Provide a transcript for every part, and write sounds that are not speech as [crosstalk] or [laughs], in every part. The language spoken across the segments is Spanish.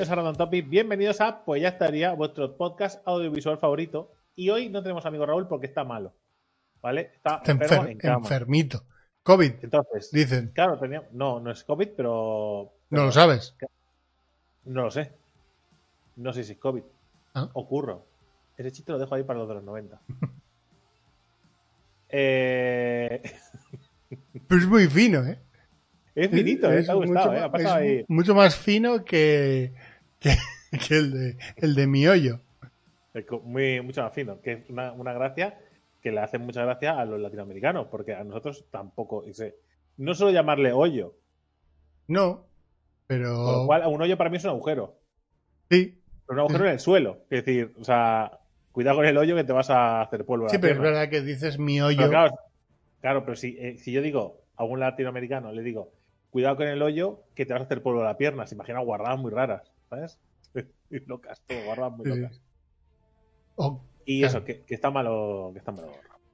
bienvenidos a Random Topic, bienvenidos a Pues ya estaría, vuestro podcast audiovisual favorito. Y hoy no tenemos amigo Raúl porque está malo. ¿Vale? Está Está enfermo enfer- en cama. enfermito. COVID, Entonces, dicen. claro, tenía, no, no es COVID, pero, No lo sabes. no lo sé. No sé si es COVID. Ah. O curro. Ese chiste lo dejo ahí para los de los 90. [laughs] eh, [laughs] Pero es muy fino, ¿eh? es finito, eh, Es te ha gustado, mucho, eh, ha pasado es ahí. mucho más fino que, que, [laughs] que el, de, el de mi hoyo. Muy, mucho más fino, que es una, una gracia que le hace mucha gracia a los latinoamericanos, porque a nosotros tampoco. no solo llamarle hoyo, No, con pero lo cual un hoyo para mí es un agujero, sí, pero un agujero en el suelo. Es decir, o sea, cuidado con el hoyo que te vas a hacer polvo. sí, pero es verdad que dices mi Pero hoyo. claro, claro, pero si, eh, si yo digo a un latinoamericano, le digo, cuidado con el hoyo que te vas a hacer polvo a la pierna. Se imagina guardadas muy raras, ¿sabes? [laughs] Locas, todo, guardadas muy Sí. locas. Oh, Y Claro. eso, que, que está malo, que está malo.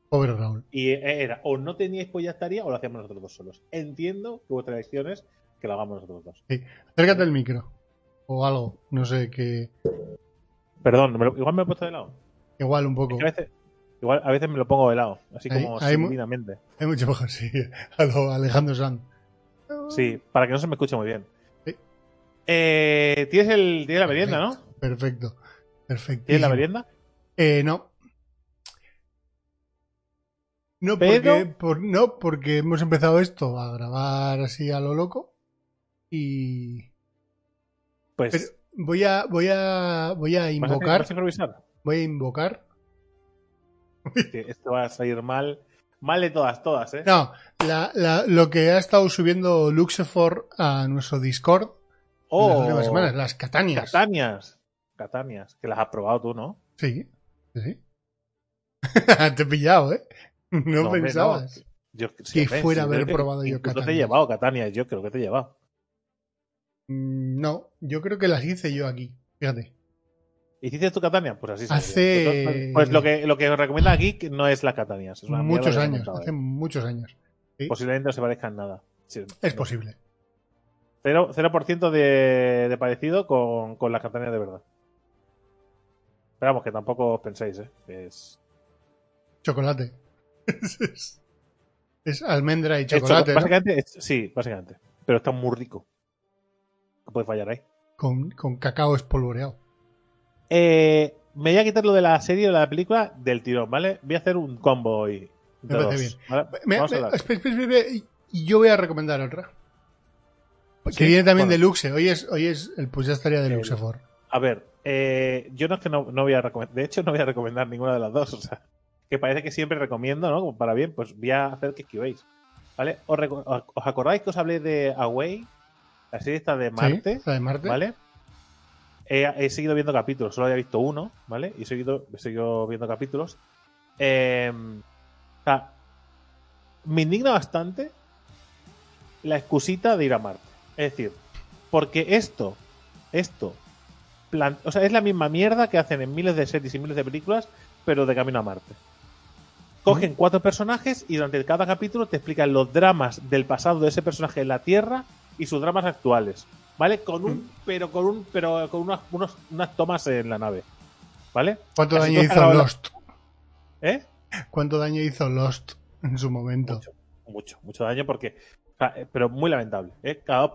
pobre Raúl. Y era, o no teníais pues ya estaría, o lo hacíamos nosotros dos solos. Entiendo que vuestra elección es que lo hagamos nosotros dos. Acércate al micro. O algo. No sé, que Perdón, me lo- igual me he puesto de lado. igual un poco. Es que a veces, igual, a veces me lo pongo de lado, así como subidamente. Hay mucho mejor, [laughs] sí. A lo Alejandro Sanz. Sí, para que no se me escuche muy bien. Eh, ¿tienes, el, tienes la merienda, ¿no? Perfecto. Perfecto. ¿Tienes la merienda? Eh, no. No Pero- porque, por- no, porque hemos empezado esto a grabar así a lo loco. Y. Pues, Pero voy a. Voy a. Voy a ¿vas a- invocar. vas a improvisar? Voy a invocar. [laughs] Esto va a salir mal. Mal de todas, todas, ¿eh? No, la- la- lo que ha estado subiendo Luxefor a nuestro Discord las oh, últimas semanas, las Catanias. Catanias. Catanias, que las has probado tú, ¿no? Sí, sí. [laughs] Te he pillado, ¿eh? No, hombre, pensabas. Yo, Que fuera sí, haber que probado yo incluso te he Catanias. llevado Catania, yo creo que te he llevado. Mm, No, yo creo que las hice yo aquí. Fíjate. ¿Hiciste tu Catania? Pues así Hace-. Pues, pues lo que lo que os recomienda aquí no es la Catanias. Es una mierda muchos años, hace ¿eh? muchos años. ¿sí? Posiblemente no se parezca en nada. Sí, Es no. posible. Cero, 0% de, de parecido con, con las Catanias de verdad. Pero vamos, que tampoco os penséis, ¿eh? Es, Chocolate. [laughs] es, es- almendra y choco- chocolate, ¿no? Básicamente, es- sí, básicamente. Pero está muy rico. ¿Qué puede fallar ahí? Con, con cacao espolvoreado. Eh, me voy a quitar lo de la serie o de la película del tirón, ¿vale? Voy a hacer un combo hoy. Me parece dos, bien. ¿vale? Me- me- espera, espera, espera, yo voy a recomendar otra. Que Sí, viene también bueno. de Luxe. Hoy es, hoy es el pues ya estaría de Luxefor. A ver, eh, yo no es que no, no voy a recomendar, de hecho no voy a recomendar ninguna de las dos, [laughs] o sea, que parece que siempre recomiendo, ¿no? Como para bien, pues voy a hacer que esquivéis, ¿vale? ¿Os, acordáis que os hablé de Away? La serie esta de Marte, Sí, la de Marte. ¿vale? He, he seguido viendo capítulos, solo había visto uno, ¿vale? Y he seguido, he seguido viendo capítulos. Eh, o sea, me indigna bastante la excusita de ir a Marte. Es decir, porque esto, esto, plan- o sea, es la misma mierda que hacen en miles de series y miles de películas, pero de camino a Marte. Cogen cuatro personajes y durante cada capítulo te explican los dramas del pasado de ese personaje en la Tierra y sus dramas actuales. ¿Vale? Con un, pero con un, pero con unas, unos- unas tomas en la nave. ¿Vale? ¿Cuánto daño hizo la- Lost? ¿Eh? ¿Cuánto daño hizo Lost en su momento? Mucho, mucho, mucho daño porque. Sea, eh, Pero muy lamentable. ¿eh? Cada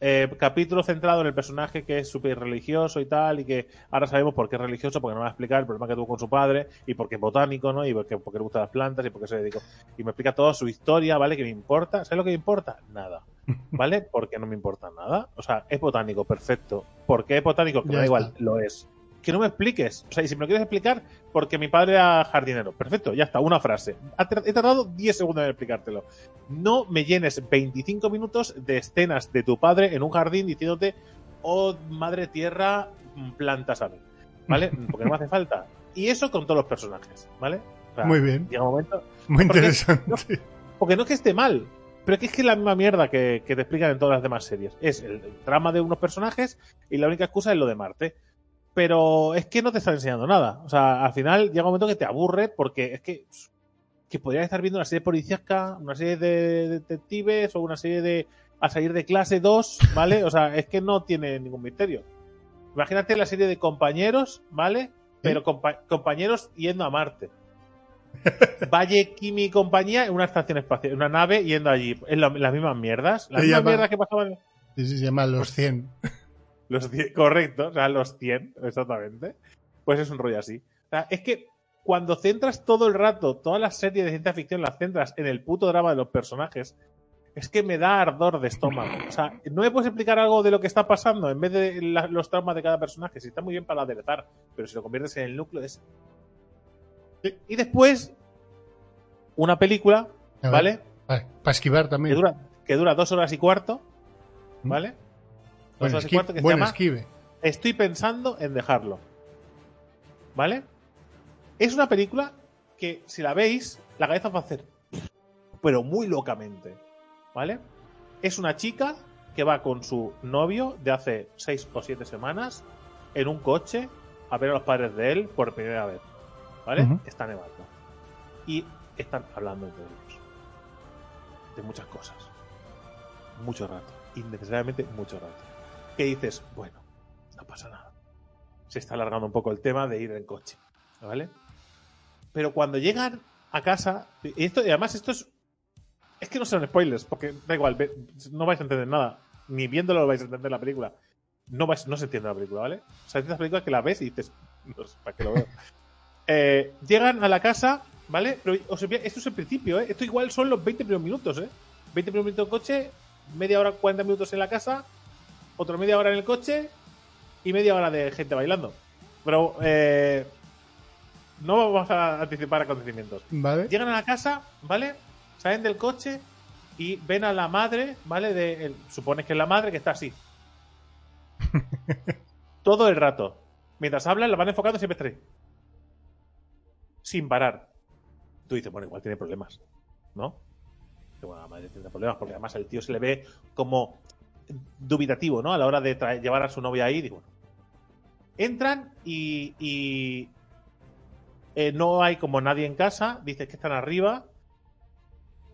eh, capítulo centrado en el personaje que es súper religioso y tal, y que ahora sabemos por qué es religioso, porque no me va a explicar el problema que tuvo con su padre, y porque es botánico, ¿no? Y porque, porque le gustan las plantas, y porque se dedicó. Y me explica toda su historia, ¿vale? Que me importa. ¿Sabes lo que me importa? Nada. [laughs] ¿Vale? Porque no me importa nada. O sea, es botánico, perfecto. ¿Por qué es botánico? Que me da igual, lo es. Que no me expliques. O sea, y si me lo quieres explicar, porque mi padre era jardinero. Perfecto, ya está, una frase. He tardado 10 segundos en explicártelo. No me llenes 25 minutos de escenas de tu padre en un jardín diciéndote, oh, madre tierra, mm, plantas a mí. ¿Vale? [laughs] Porque no me hace falta. Y eso con todos los personajes, ¿vale? O sea, Muy bien, Llega un momento. muy porque- interesante. Porque no es que esté mal, pero es que es que es la misma mierda que, que te explican en todas las demás series. Es el, el drama de unos personajes y la única excusa es lo de Marte. Pero es que no te está enseñando nada. O sea, al final llega un momento que te aburre porque es que, que podrías estar viendo una serie policíaca, una serie de detectives o una serie de a salir de clase 2, ¿vale? O sea, es que no tiene ningún misterio. Imagínate la serie de compañeros, ¿vale? Pero compa- compañeros yendo a Marte. Valle, Kimi y compañía en una estación espacial, en una nave yendo allí. En la- las mismas mierdas. Las Se mismas llama- mierdas que pasaban. Sí, sí, se llama Los 100. Los 100, correcto, o sea, los 100, exactamente. Pues es un rollo así. O sea, es que cuando centras todo el rato, todas las series de ciencia ficción las centras en el puto drama de los personajes, es que me da ardor de estómago. O sea, no me puedes explicar algo de lo que está pasando en vez de la- los traumas de cada personaje. Si está muy bien para aderezar, pero si lo conviertes en el núcleo es. Y después, una película, ¿vale? Vale, para esquivar Que también. dura, que dura dos horas y cuarto, ¿vale? Dos Buen, esqui- cuarto que se llama esquive. Estoy pensando en dejarlo. ¿Vale? Es una película que, si la veis, la cabeza va a hacer. Pero muy locamente. ¿Vale? Es una chica que va con su novio de hace seis o siete semanas en un coche a ver a los padres de él por primera vez. ¿Vale? Está nevando. Y están hablando entre ellos. De muchas cosas. Mucho rato. Innecesariamente mucho rato. Que dices, bueno, no pasa nada. Se está alargando un poco el tema de ir en coche. ¿Vale? Pero cuando llegan a casa. Y, esto, y además, esto es. Es que no son spoilers, porque da igual, no vais a entender nada. Ni viéndolo vais a entender la película. No, vais, no se entiende la película, ¿vale? O sea, es de esas películas que la ves y dices, [laughs] no sé para qué lo veo. [laughs] Eh, llegan a la casa, ¿vale? Pero os esto es el principio, ¿eh? Esto igual son los 20 primeros minutos, ¿eh? 20 primeros minutos en coche, media hora, 40 minutos en la casa, otra media hora en el coche y media hora de gente bailando. Pero eh, no vamos a anticipar acontecimientos. ¿Vale? Llegan a la casa, ¿vale? Salen del coche y ven a la madre, ¿vale? De, el- supones que es la madre que está así. [laughs] Todo el rato. Mientras hablan, la van enfocando siempre ahí. Sin parar. Tú dices, bueno, igual tiene problemas. ¿No? Que, bueno, la madre tiene problemas porque además el tío se le ve como dubitativo, ¿no? A la hora de llevar a su novia ahí. Digo, bueno. Entran y, y eh, no hay como nadie en casa. Dices que están arriba.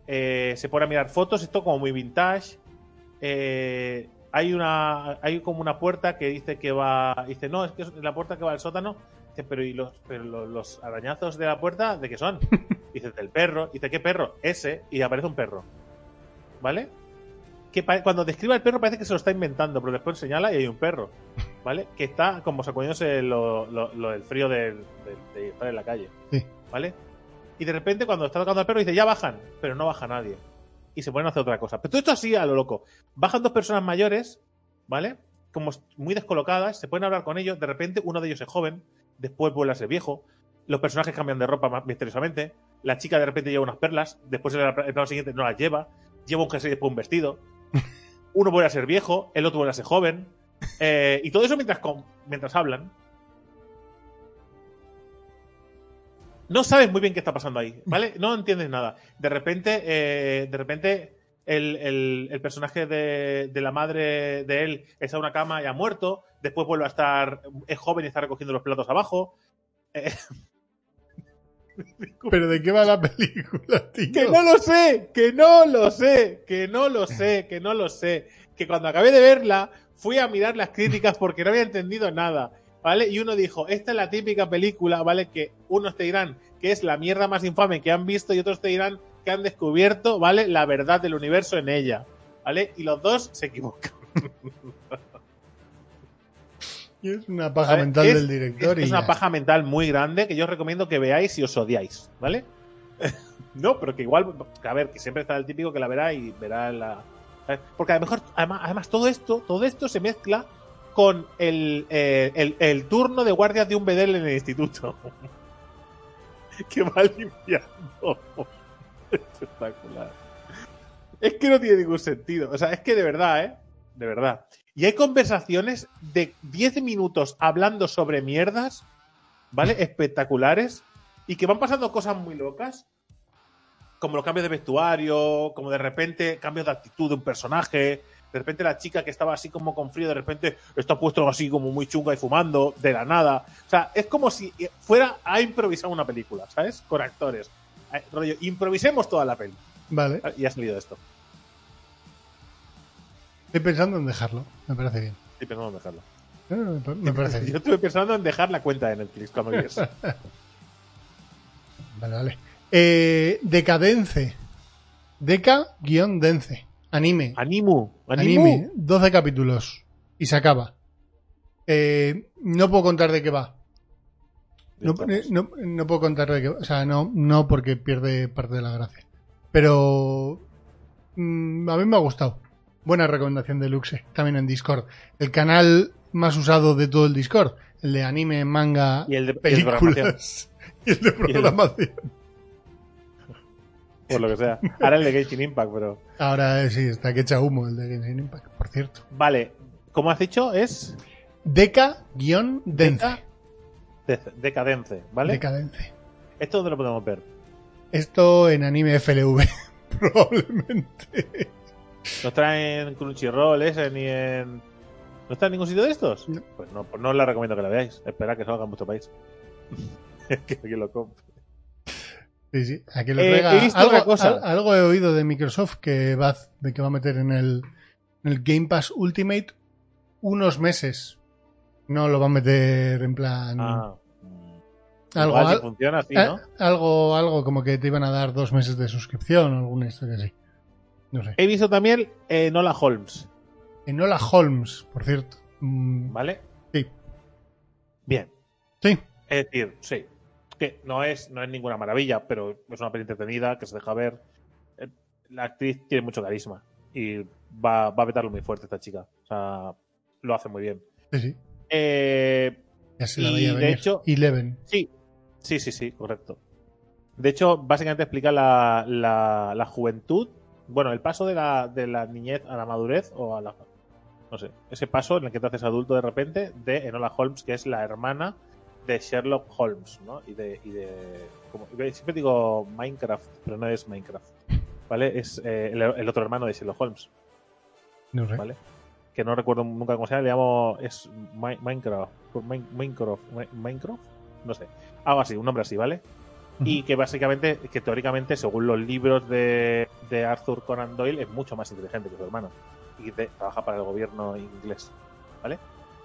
Eh, se pone a mirar fotos. Esto como muy vintage. Eh, hay una hay como una puerta que dice que va. Dice, no, es que es la puerta que va al sótano. Dice, pero ¿y los, pero los, los arañazos de la puerta de qué son? [laughs] Dice, del perro. Dice, ¿qué perro? Ese. Y aparece un perro. ¿Vale? Que cuando describe al perro parece que se lo está inventando, pero después señala y hay un perro. ¿Vale? Que está como sacudiéndose lo, lo, lo del frío de, estar en la calle. Sí. ¿Vale? Y de repente cuando está tocando al perro dice, ya bajan, pero no baja nadie. Y se ponen a hacer otra cosa. Pero todo esto así a lo loco. Bajan dos personas mayores, ¿vale? Como muy descolocadas, se pueden hablar con ellos. De repente uno de ellos es joven, después vuelve a ser viejo. Los personajes cambian de ropa más misteriosamente. La chica de repente lleva unas perlas, después en el el plano siguiente no las lleva. Lleva un jersey y después un vestido. Uno vuelve a ser viejo, el otro vuelve a ser joven. Eh, y todo eso mientras, mientras hablan. No sabes muy bien qué está pasando ahí, ¿vale? No entiendes nada. De repente, eh, de repente, el, el- el personaje de, de la madre de él está en una cama y ha muerto. Después vuelve a estar, es joven y está recogiendo los platos abajo. Eh, [laughs] ¿Pero de qué va la película, [laughs] tío? Que no lo sé, que no lo sé, que no lo sé, que no lo sé. Que cuando acabé de verla, fui a mirar las críticas porque no había entendido nada, ¿vale? Y uno dijo, esta es la típica película, ¿vale? Que unos te dirán que es la mierda más infame que han visto y otros te dirán que han descubierto, ¿vale? La verdad del universo en ella, ¿vale? Y los dos se equivocan. [laughs] Es una paja mental Es- del director. Es, y una ya. paja mental muy grande que yo os recomiendo que veáis si os odiáis, ¿vale? [laughs] no, pero que igual, a ver, que siempre está el típico que la verá y verá la. Porque a lo mejor, además, además todo esto, todo esto se mezcla con el, eh, el, el turno de guardias de un bedel en el instituto. [laughs] que va limpiando. [laughs] Espectacular. Es que no tiene ningún sentido. O sea, es que de verdad, ¿eh? De verdad. Y hay conversaciones de 10 minutos hablando sobre mierdas, ¿vale? Espectaculares. Y que van pasando cosas muy locas. Como los cambios de vestuario, como de repente cambios de actitud de un personaje. De repente la chica que estaba así como con frío, de repente está puesto así como muy chunga y fumando, de la nada. O sea, es como si fuera a improvisar una película, ¿sabes? Con actores. Rollo, improvisemos toda la peli. Vale, Y ha salido esto. Estoy pensando en dejarlo. Me parece bien. Estoy pensando en dejarlo. Eh, Me parece bien. Yo estuve pensando en dejar la cuenta de Netflix cuando vi eso. [laughs] Vale, vale. Eh, Decadence. Deca-dence. Anime. Animu. Animu. Anime. 12 capítulos. Y se acaba. Eh, no puedo contar de qué va. No, eh, no- no puedo contar de qué va. O sea, no, no porque pierde parte de la gracia. Pero mm, a mí me ha gustado. Buena recomendación de Luxe. También en Discord. El canal más usado de todo el Discord. El de anime, manga, Y el de- películas. [laughs] Y el de programación. Por lo que sea. Ahora el de Genshin Impact, pero. Ahora eh, sí, está que echa humo el de Genshin Impact, por cierto. Vale. ¿Cómo has dicho? Es Deca-dence. Deca- Dec- Decadence, ¿vale? Decadence. ¿Esto dónde lo podemos ver? Esto en anime FLV, [laughs] probablemente. ¿No está en Crunchyroll ese ni en. ¿No está en ningún sitio de estos? No. Pues no, pues no os la recomiendo que la veáis. Espera que salga en vuestro país. [laughs] que alguien lo compre. Sí, sí. Aquí lo Eh, he visto algo, otra cosa. al- algo he oído de Microsoft que va, de que va a meter en el, en el Game Pass Ultimate unos meses. No lo va a meter en plan. Ah. algo, Igual si al- funciona así, eh, ¿no? algo, algo como que te iban a dar dos meses de suscripción o alguna historia así. No sé. He visto también eh, Nola Holmes, Enola Holmes, por cierto. Mm, ¿vale? Sí. Bien. Sí. Es decir, sí. Que no es, no es ninguna maravilla, pero es una peli entretenida que se deja ver. Eh, La actriz tiene mucho carisma y va, va a vetarlo muy fuerte esta chica. O sea, lo hace muy bien. Sí, sí. Eh, Ya se la Y, veía de venir. hecho- Eleven. sí, sí, sí, sí, correcto. De hecho, básicamente explica la, la, la juventud, bueno, el paso de la, de la niñez a la madurez o a la... No sé, ese paso en el que te haces adulto de repente de Enola Holmes, que es la hermana de Sherlock Holmes, ¿no? Y de... Y de como, siempre digo Minecraft, pero no es Minecraft, ¿vale? Es eh, el, el otro hermano de Sherlock Holmes. No sé. ¿vale? Que no recuerdo nunca cómo se llama, le llamo es Mi- Minecraft, Min- Minecraft, Mi- Minecraft, no sé, algo así, un nombre así, ¿vale? Y que básicamente, que teóricamente, según los libros de, de Arthur Conan Doyle, es mucho más inteligente que su hermano y de- trabaja para el gobierno inglés, ¿vale?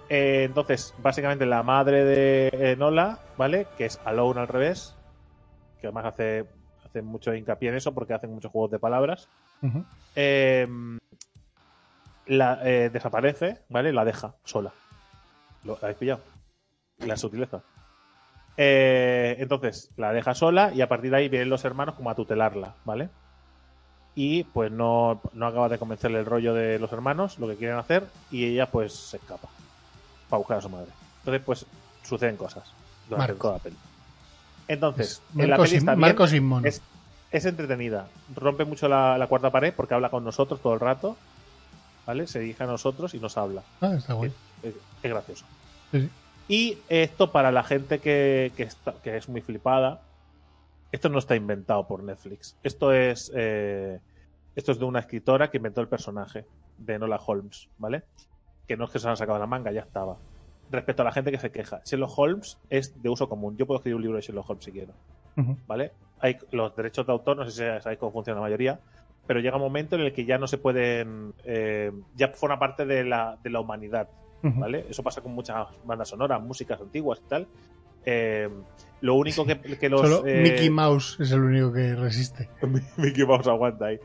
Eh, entonces, básicamente la madre de Nola, ¿vale? Que es Alone al revés, que además hace, hace mucho hincapié en eso porque hacen muchos juegos de palabras eh, la, eh, desaparece, ¿vale? La deja sola. ¿Lo ¿La habéis pillado? La sutileza. Eh, entonces, la deja sola y a partir de ahí vienen los hermanos como a tutelarla, ¿vale? Y pues no, no acaba de convencerle el rollo de los hermanos, lo que quieren hacer, y ella pues se escapa para buscar a su madre. Entonces, pues suceden cosas durante toda la peli. Entonces, en la peli está bien, es, es entretenida. Rompe mucho la, la cuarta pared porque habla con nosotros todo el rato. ¿Vale? Se dirige a nosotros y nos habla. Ah, está guay. Es, es gracioso. Sí, sí. Y esto para la gente que, que, está- que es muy flipada, esto no está inventado por Netflix. Esto es, eh, esto es de una escritora que inventó el personaje de Nola Holmes, ¿vale? Que no es que se lo han sacado de la manga, ya estaba. Respecto a la gente que se queja, Sherlock Holmes es de uso común. Yo puedo escribir un libro de Sherlock Holmes si quiero. ¿vale? Hay los derechos de autor, no sé si sabéis cómo funciona la mayoría, pero llega un momento en el que ya no se pueden, eh, ya forma parte de la, de la humanidad. ¿Vale? Eso pasa con muchas bandas sonoras, músicas antiguas y tal. Eh, lo único que, que los... Solo eh, Mickey Mouse es el único que resiste. [laughs] Mickey Mouse aguanta ahí.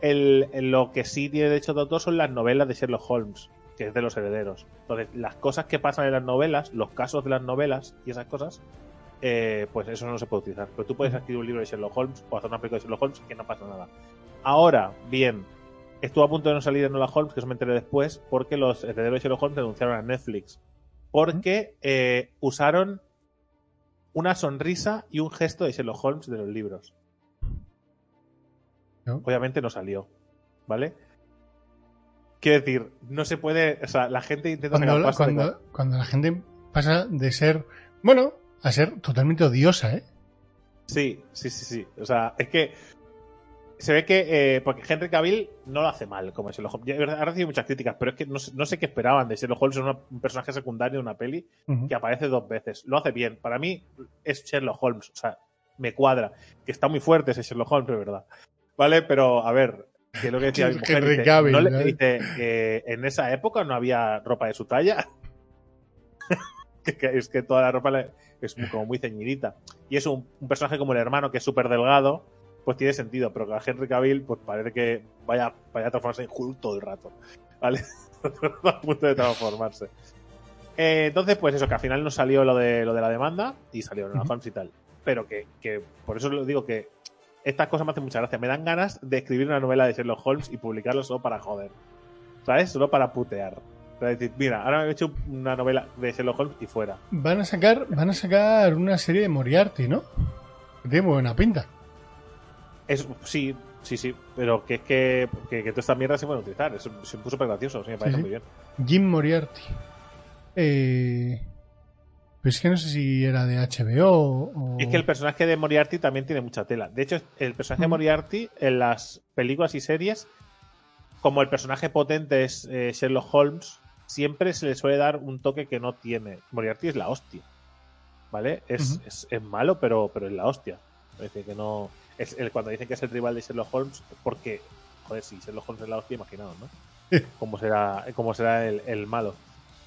El, el- lo que sí tiene derecho de autor son las novelas de Sherlock Holmes, que es de los herederos. Entonces, las cosas que pasan en las novelas, los casos de las novelas y esas cosas, eh, pues eso no se puede utilizar. Pero tú puedes escribir un libro de Sherlock Holmes o hacer una película de Sherlock Holmes que no pasa nada. Ahora, bien, estuvo a punto de no salir en Sherlock Holmes, que eso me enteré después, porque los herederos de Sherlock Holmes denunciaron a Netflix. Porque eh, usaron una sonrisa y un gesto de Sherlock Holmes de los libros. ¿No? Obviamente no salió, ¿vale? Quiero decir, no se puede, o sea, la gente intenta Cuando, la- pasta de cuando, cuando la gente pasa de ser, bueno, a ser totalmente odiosa, ¿eh? Sí, sí, sí, sí. O sea, es que se ve que. eh, porque Henry Cavill no lo hace mal como Sherlock Holmes. Ha recibido muchas críticas, pero es que no, sé- no sé qué esperaban de Sherlock Holmes, es una- un personaje secundario de una peli que aparece dos veces. Lo hace bien. Para mí es Sherlock Holmes. O sea, me cuadra. Que está muy fuerte ese Sherlock Holmes, de verdad. ¿Vale? Pero, a ver, que es lo que decía mi [laughs] mujer. Henry dice, Cavill, no le- dice, en esa época no había ropa de su talla. [laughs] que es que toda la ropa es como muy ceñidita. Y es un, un personaje como el hermano, que es súper delgado, pues tiene sentido, pero que a Henry Cavill, pues parece que vaya, vaya a transformarse en Hulk todo el rato. ¿Vale? [laughs] a punto de transformarse. Eh, entonces, pues eso, que al final no salió lo de, lo de la demanda y salió en la Ujú. Holmes y tal. Pero que, que por eso lo digo que estas cosas me hacen mucha gracia. Me dan ganas de escribir una novela de Sherlock Holmes y publicarlo solo para joder. ¿Sabes? Solo para putear. Para decir, mira, ahora me he hecho una novela de Sherlock Holmes y fuera. Van a sacar, van a sacar una serie de Moriarty, ¿no? Tiene muy buena pinta. Es, sí, sí, sí. Pero que es que, que, que toda esta mierda se puede utilizar. Es, es súper gracioso. Sí, me parece sí. muy bien. Jim Moriarty. Eh, pero es que no sé si era de HBO o... Es que el personaje de Moriarty también tiene mucha tela. De hecho, el personaje de. Moriarty en las películas y series, como el personaje potente es eh, Sherlock Holmes, siempre se le suele dar un toque que no tiene. Moriarty es la hostia. ¿Vale? Es, es, es malo, pero, pero es la hostia. Decir, que no. Es el, cuando dicen que es el rival de Sherlock Holmes, porque. Joder, si Sherlock Holmes es la hostia, imaginaos, ¿no? Sí. [laughs] Cómo será, cómo será el, el malo.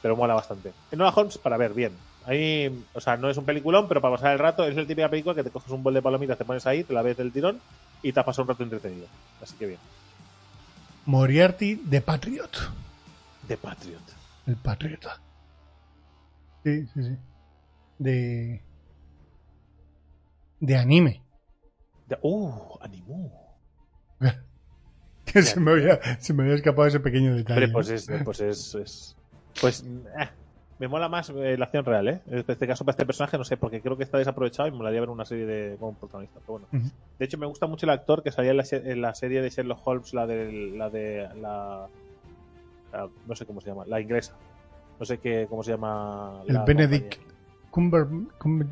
Pero mola bastante. Enola Holmes, para ver, bien. Ahí, o sea, no es un peliculón, pero para pasar el rato es la típica película que te coges un bol de palomitas, te pones ahí, te la ves del tirón y te has pasado un rato entretenido. Así que bien. Moriarty de Patriot. The Patriot. El Patriota. Sí, sí, sí. De... De anime. Uh, animu. [laughs] Que se me, había, se me había escapado ese pequeño detalle. Hombre, pues es, pues es, es- pues eh, me mola más eh, la acción real, ¿eh? En este caso, para este personaje, no sé, porque creo que está desaprovechado y me molaría ver una serie de como protagonista. Pero bueno. De hecho, me gusta mucho el actor que salía en la, en la serie de Sherlock Holmes, la de la de la, la- no sé cómo se llama, la inglesa. No sé qué cómo se llama. El Benedict. Cumber, Cumber-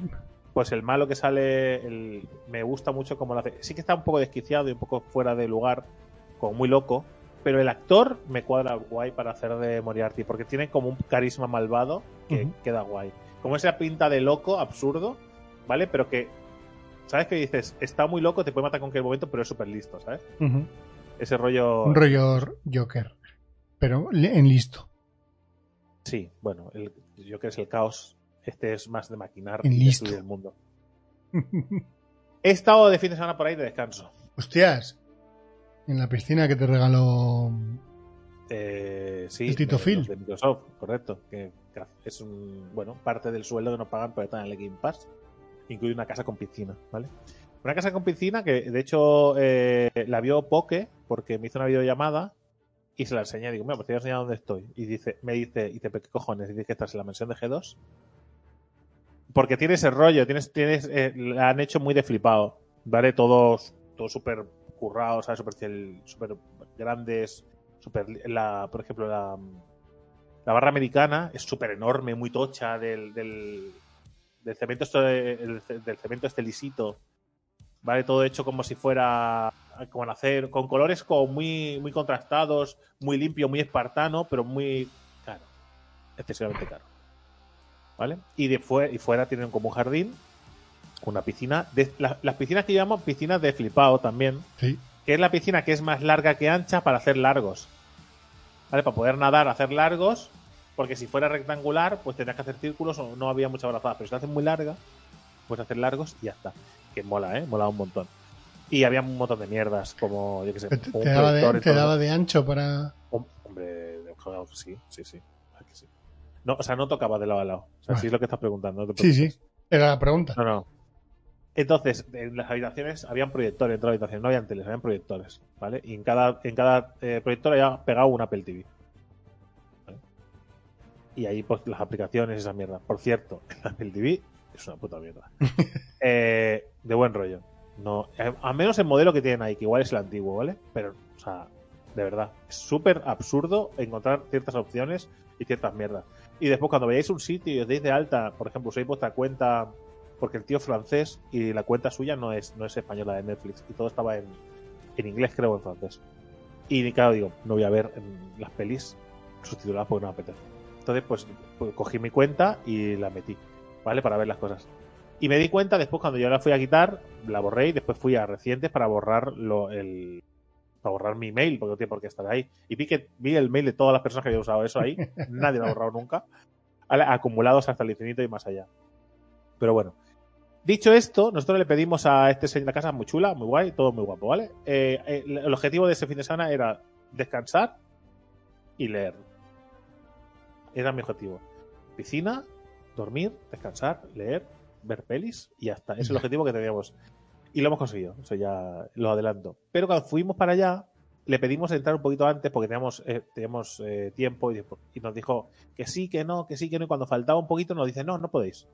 Pues el malo que sale, el- me gusta mucho como lo hace. Sí que está un poco desquiciado y un poco fuera de lugar, como muy loco. Pero el actor me cuadra guay para hacer de Moriarty, porque tiene como un carisma malvado que queda guay. Como esa pinta de loco, absurdo, ¿vale? Pero que, ¿sabes qué dices? Está muy loco, te puede matar en cualquier momento, pero es súper listo, ¿sabes? Ese rollo. Un rollo Joker. Pero en listo. Sí, bueno, el, que es el caos. Este es más de maquinar En y destruir el mundo. [laughs] He estado de fin de semana por ahí de descanso. Hostias. En la piscina que te regaló. Eh, sí, El Tito de, Phil. de Microsoft, correcto. Que, es un, bueno, parte del sueldo que nos pagan por estar en el Game Pass. Incluye una casa con piscina, ¿vale? Una casa con piscina que, de hecho, eh, la vio Poke porque me hizo una videollamada y se la enseñé. Digo, mira, pues te voy a enseñar dónde estoy. Y dice, me dice, y te ¿qué cojones? Dice que estás en la mansión de G2. Porque tiene ese rollo, tienes, tienes, eh, la han hecho muy de flipado, ¿vale? Todos, todos súper currados, ¿sabes? Súper grandes, súper, la, por ejemplo, la, barra americana es súper enorme, muy tocha, del, del, cemento, ce- del cemento este lisito, ¿vale? Todo hecho como si fuera como en acero, con colores como muy, muy contrastados, muy limpio, muy espartano, pero muy caro, excesivamente caro. ¿Vale? Y, de fue- y fuera tienen como un jardín, una piscina. De, la- las piscinas que llamamos piscinas de flipado también, Sí. que es la piscina que es más larga que ancha para hacer largos. ¿Vale? Para poder nadar, hacer largos, porque si fuera rectangular, pues tendrías que hacer círculos o no había mucha brazada. Pero si la haces muy larga, puedes hacer largos y ya está. Que mola, ¿eh? Mola un montón. Y había un montón de mierdas, como, yo qué sé, Te, te daba, de, te daba de ancho para. Hom- Hombre, sí, sí, sí. No, o sea, no tocaba de lado a lado. O sea, Vale. si es lo que estás preguntando. no te Sí, sí. Era la pregunta. No, no. Entonces, en las habitaciones habían proyectores dentro de la habitación, no habían teles, habían proyectores, ¿vale? Y en cada, en cada eh, proyector había pegado un Apple TV. ¿vale? Y ahí, pues, las aplicaciones, esa mierda. Por cierto, [laughs] el Apple TV es una puta mierda. [laughs] Eh, de buen rollo. No, eh, al menos el modelo que tienen ahí, que igual es el antiguo, ¿vale? Pero, o sea, de verdad, es súper absurdo encontrar ciertas opciones y ciertas mierdas. Y después, cuando veáis un sitio y os deis de alta, por ejemplo, usáis vuestra cuenta, porque el tío es francés y la cuenta suya no es, no es española de Netflix, y todo estaba en, en inglés, creo, en francés. Y claro, digo, no voy a ver las pelis subtituladas porque no me apetece. Entonces, pues, pues, cogí mi cuenta y la metí, ¿vale? Para ver las cosas. Y me di cuenta después, cuando yo la fui a quitar, la borré y después fui a recientes para borrar lo, el, borrar mi mail, porque no tiene por qué estar ahí. Y vi que vi el mail de todas las personas que había usado eso ahí. [laughs] Nadie lo ha borrado nunca. acumulados hasta el infinito y más allá. Pero bueno. Dicho esto, nosotros le pedimos a este señor la casa muy chula, muy guay, todo muy guapo, ¿vale? Eh, eh, el objetivo de ese fin de semana era descansar y leer. Era mi objetivo. Piscina, dormir, descansar, leer, ver pelis y. Ese es el objetivo que teníamos. Y lo hemos conseguido, eso ya lo adelanto. Pero cuando fuimos para allá, le pedimos entrar un poquito antes porque teníamos, eh, eh, tiempo y, nos dijo que sí, que no, que sí, que no. Y cuando faltaba un poquito nos dice, no, no podéis.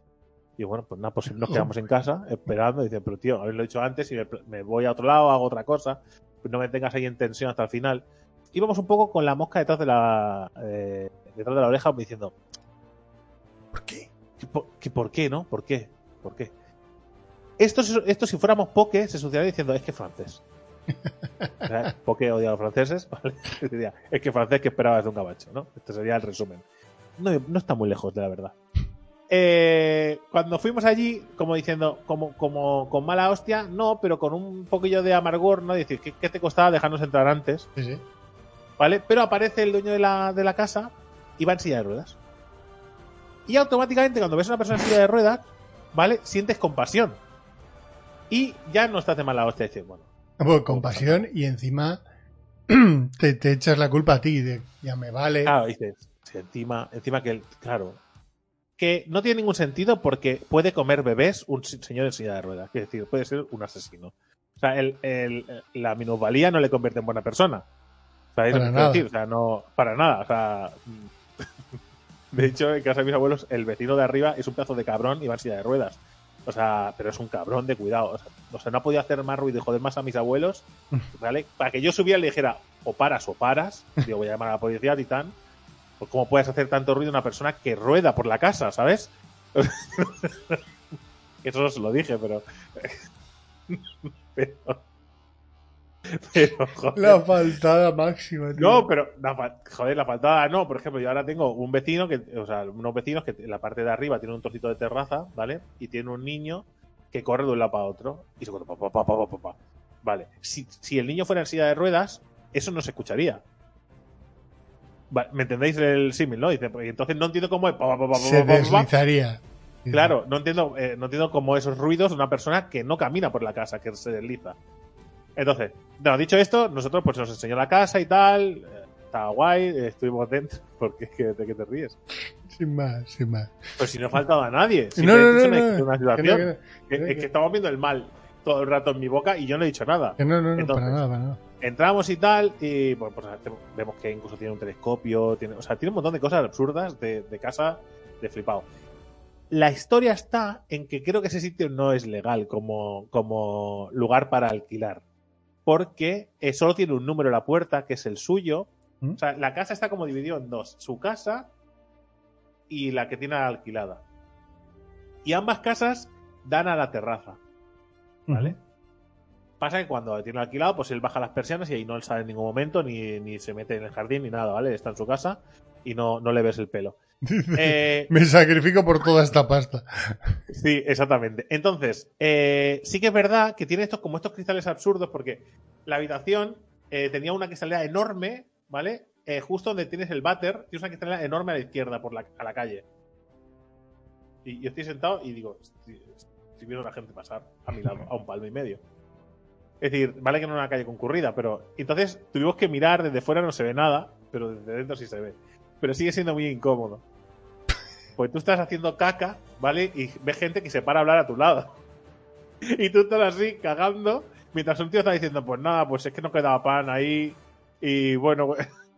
Y bueno, pues nada, pues nos quedamos en casa esperando. Y pero tío, haberlo dicho antes y me, voy a otro lado, hago otra cosa. No me tengas ahí en tensión hasta el final. Íbamos un poco con la mosca detrás de la, eh, detrás de la oreja diciendo. ¿Por, qué, ¿Por qué, no? ¿Por qué? ¿Por qué? Esto, esto si fuéramos poke, se sucedería diciendo, es que francés. [laughs] Poke odia a los franceses, [laughs] ¿vale? es que francés que esperabas de un cabacho, ¿no? Este sería el resumen. No, no está muy lejos de la verdad. Eh, cuando fuimos allí, como diciendo, como, como con mala hostia, no, pero con un poquillo de amargor, ¿no? Decir, ¿qué, qué te costaba dejarnos entrar antes? Sí, sí. ¿Vale? Pero aparece el dueño de la, de la casa y va en silla de ruedas. Y automáticamente, cuando ves a una persona en silla de ruedas, ¿vale? Sientes compasión. Y ya no estás de mala hostia. Decir, bueno. Pues compasión y encima [clears throat] te, te, echas la culpa a ti. De, ya me vale. Claro, dices, encima, encima que, claro, que no tiene ningún sentido porque puede comer bebés un señor en silla de ruedas. Es decir, puede ser un asesino. O sea, el, el, la minusvalía no le convierte en buena persona. ¿Sabéis Para lo que nada. quiero decir? O sea, no, para nada. O sea, [laughs] de hecho, en casa de mis abuelos, el vecino de arriba es un pedazo de cabrón y va en silla de ruedas. O sea, pero es un cabrón de cuidado. O sea, o sea no ha podido hacer más ruido y joder más a mis abuelos, [laughs] ¿vale? Para que yo subiera y le dijera, o paras o paras. Digo, voy a llamar a la policía, Titán. Pues ¿Cómo puedes hacer tanto ruido a una persona que rueda por la casa, ¿sabes? [laughs] Eso no se lo dije, pero. [laughs] pero. Pero, joder. La faltada máxima, tío. No, pero, la, joder, la faltada no. Por ejemplo, yo ahora tengo un vecino que, o sea, unos vecinos que en la parte de arriba tiene un trocito de terraza, ¿vale? Y tiene un niño que corre de un lado para otro y se corre, pa, pa, pa, pa, pa, pa. Vale. Si, si el niño fuera en silla de ruedas, eso no se escucharía. Vale, ¿Me entendéis el símil, no? Dice, pues, entonces no entiendo cómo es. Pa, pa, pa, pa, Se pa, pa, pa. deslizaría. Claro, no entiendo, eh, no entiendo cómo esos ruidos de una persona que no camina por la casa, que se desliza. Entonces, no, dicho esto, nosotros pues nos enseñó la casa y tal. eh, Estaba guay, eh, estuvimos dentro. [laughs] porque es que ¿De qué te ríes? Sin más, sin más. Pues si no faltaba nadie. No, no, no, no, una, no, situación. que no, Que- que es que estamos viendo el mal todo el rato en mi boca y yo no he dicho nada. que no, no, no, Entonces, para nada, para nada. Entramos y tal, y bueno, pues vemos que incluso tiene un telescopio, tiene, o sea, tiene un montón de cosas absurdas de, de casa de flipado. La historia está en que creo que ese sitio no es legal como, como lugar para alquilar. Porque eh, solo tiene un número a la puerta, que es el suyo. ¿Mm? O sea, la casa está como dividida en dos. Su casa y la que tiene alquilada. Y ambas casas dan a la terraza. ¿Vale? Pasa que cuando tiene alquilado, pues él baja las persianas y ahí no sale en ningún momento, ni, ni se mete en el jardín, ni nada, ¿vale? Está en su casa y no, no le ves el pelo. [laughs] Dice, Eh, Me sacrifico por toda esta pasta. [laughs] sí, exactamente. Entonces, eh, sí que es verdad que tiene estos como estos cristales absurdos, porque la habitación eh, tenía una cristalera enorme, ¿vale? Justo donde tienes el váter, tienes una cristalera enorme a la izquierda, por la, a la calle. Y yo estoy sentado y digo, estoy, estoy viendo a la gente pasar a mi lado, a un palmo y medio. Es decir, vale que no es una calle concurrida, pero entonces tuvimos que mirar desde fuera no se ve nada, pero desde dentro sí se ve. Pero sigue siendo muy incómodo. Pues tú estás haciendo caca, ¿vale? Y ves gente que se para a hablar a tu lado. [laughs] Y tú estás así, cagando, mientras un tío está diciendo, pues nada, pues es que no quedaba pan ahí. Y bueno,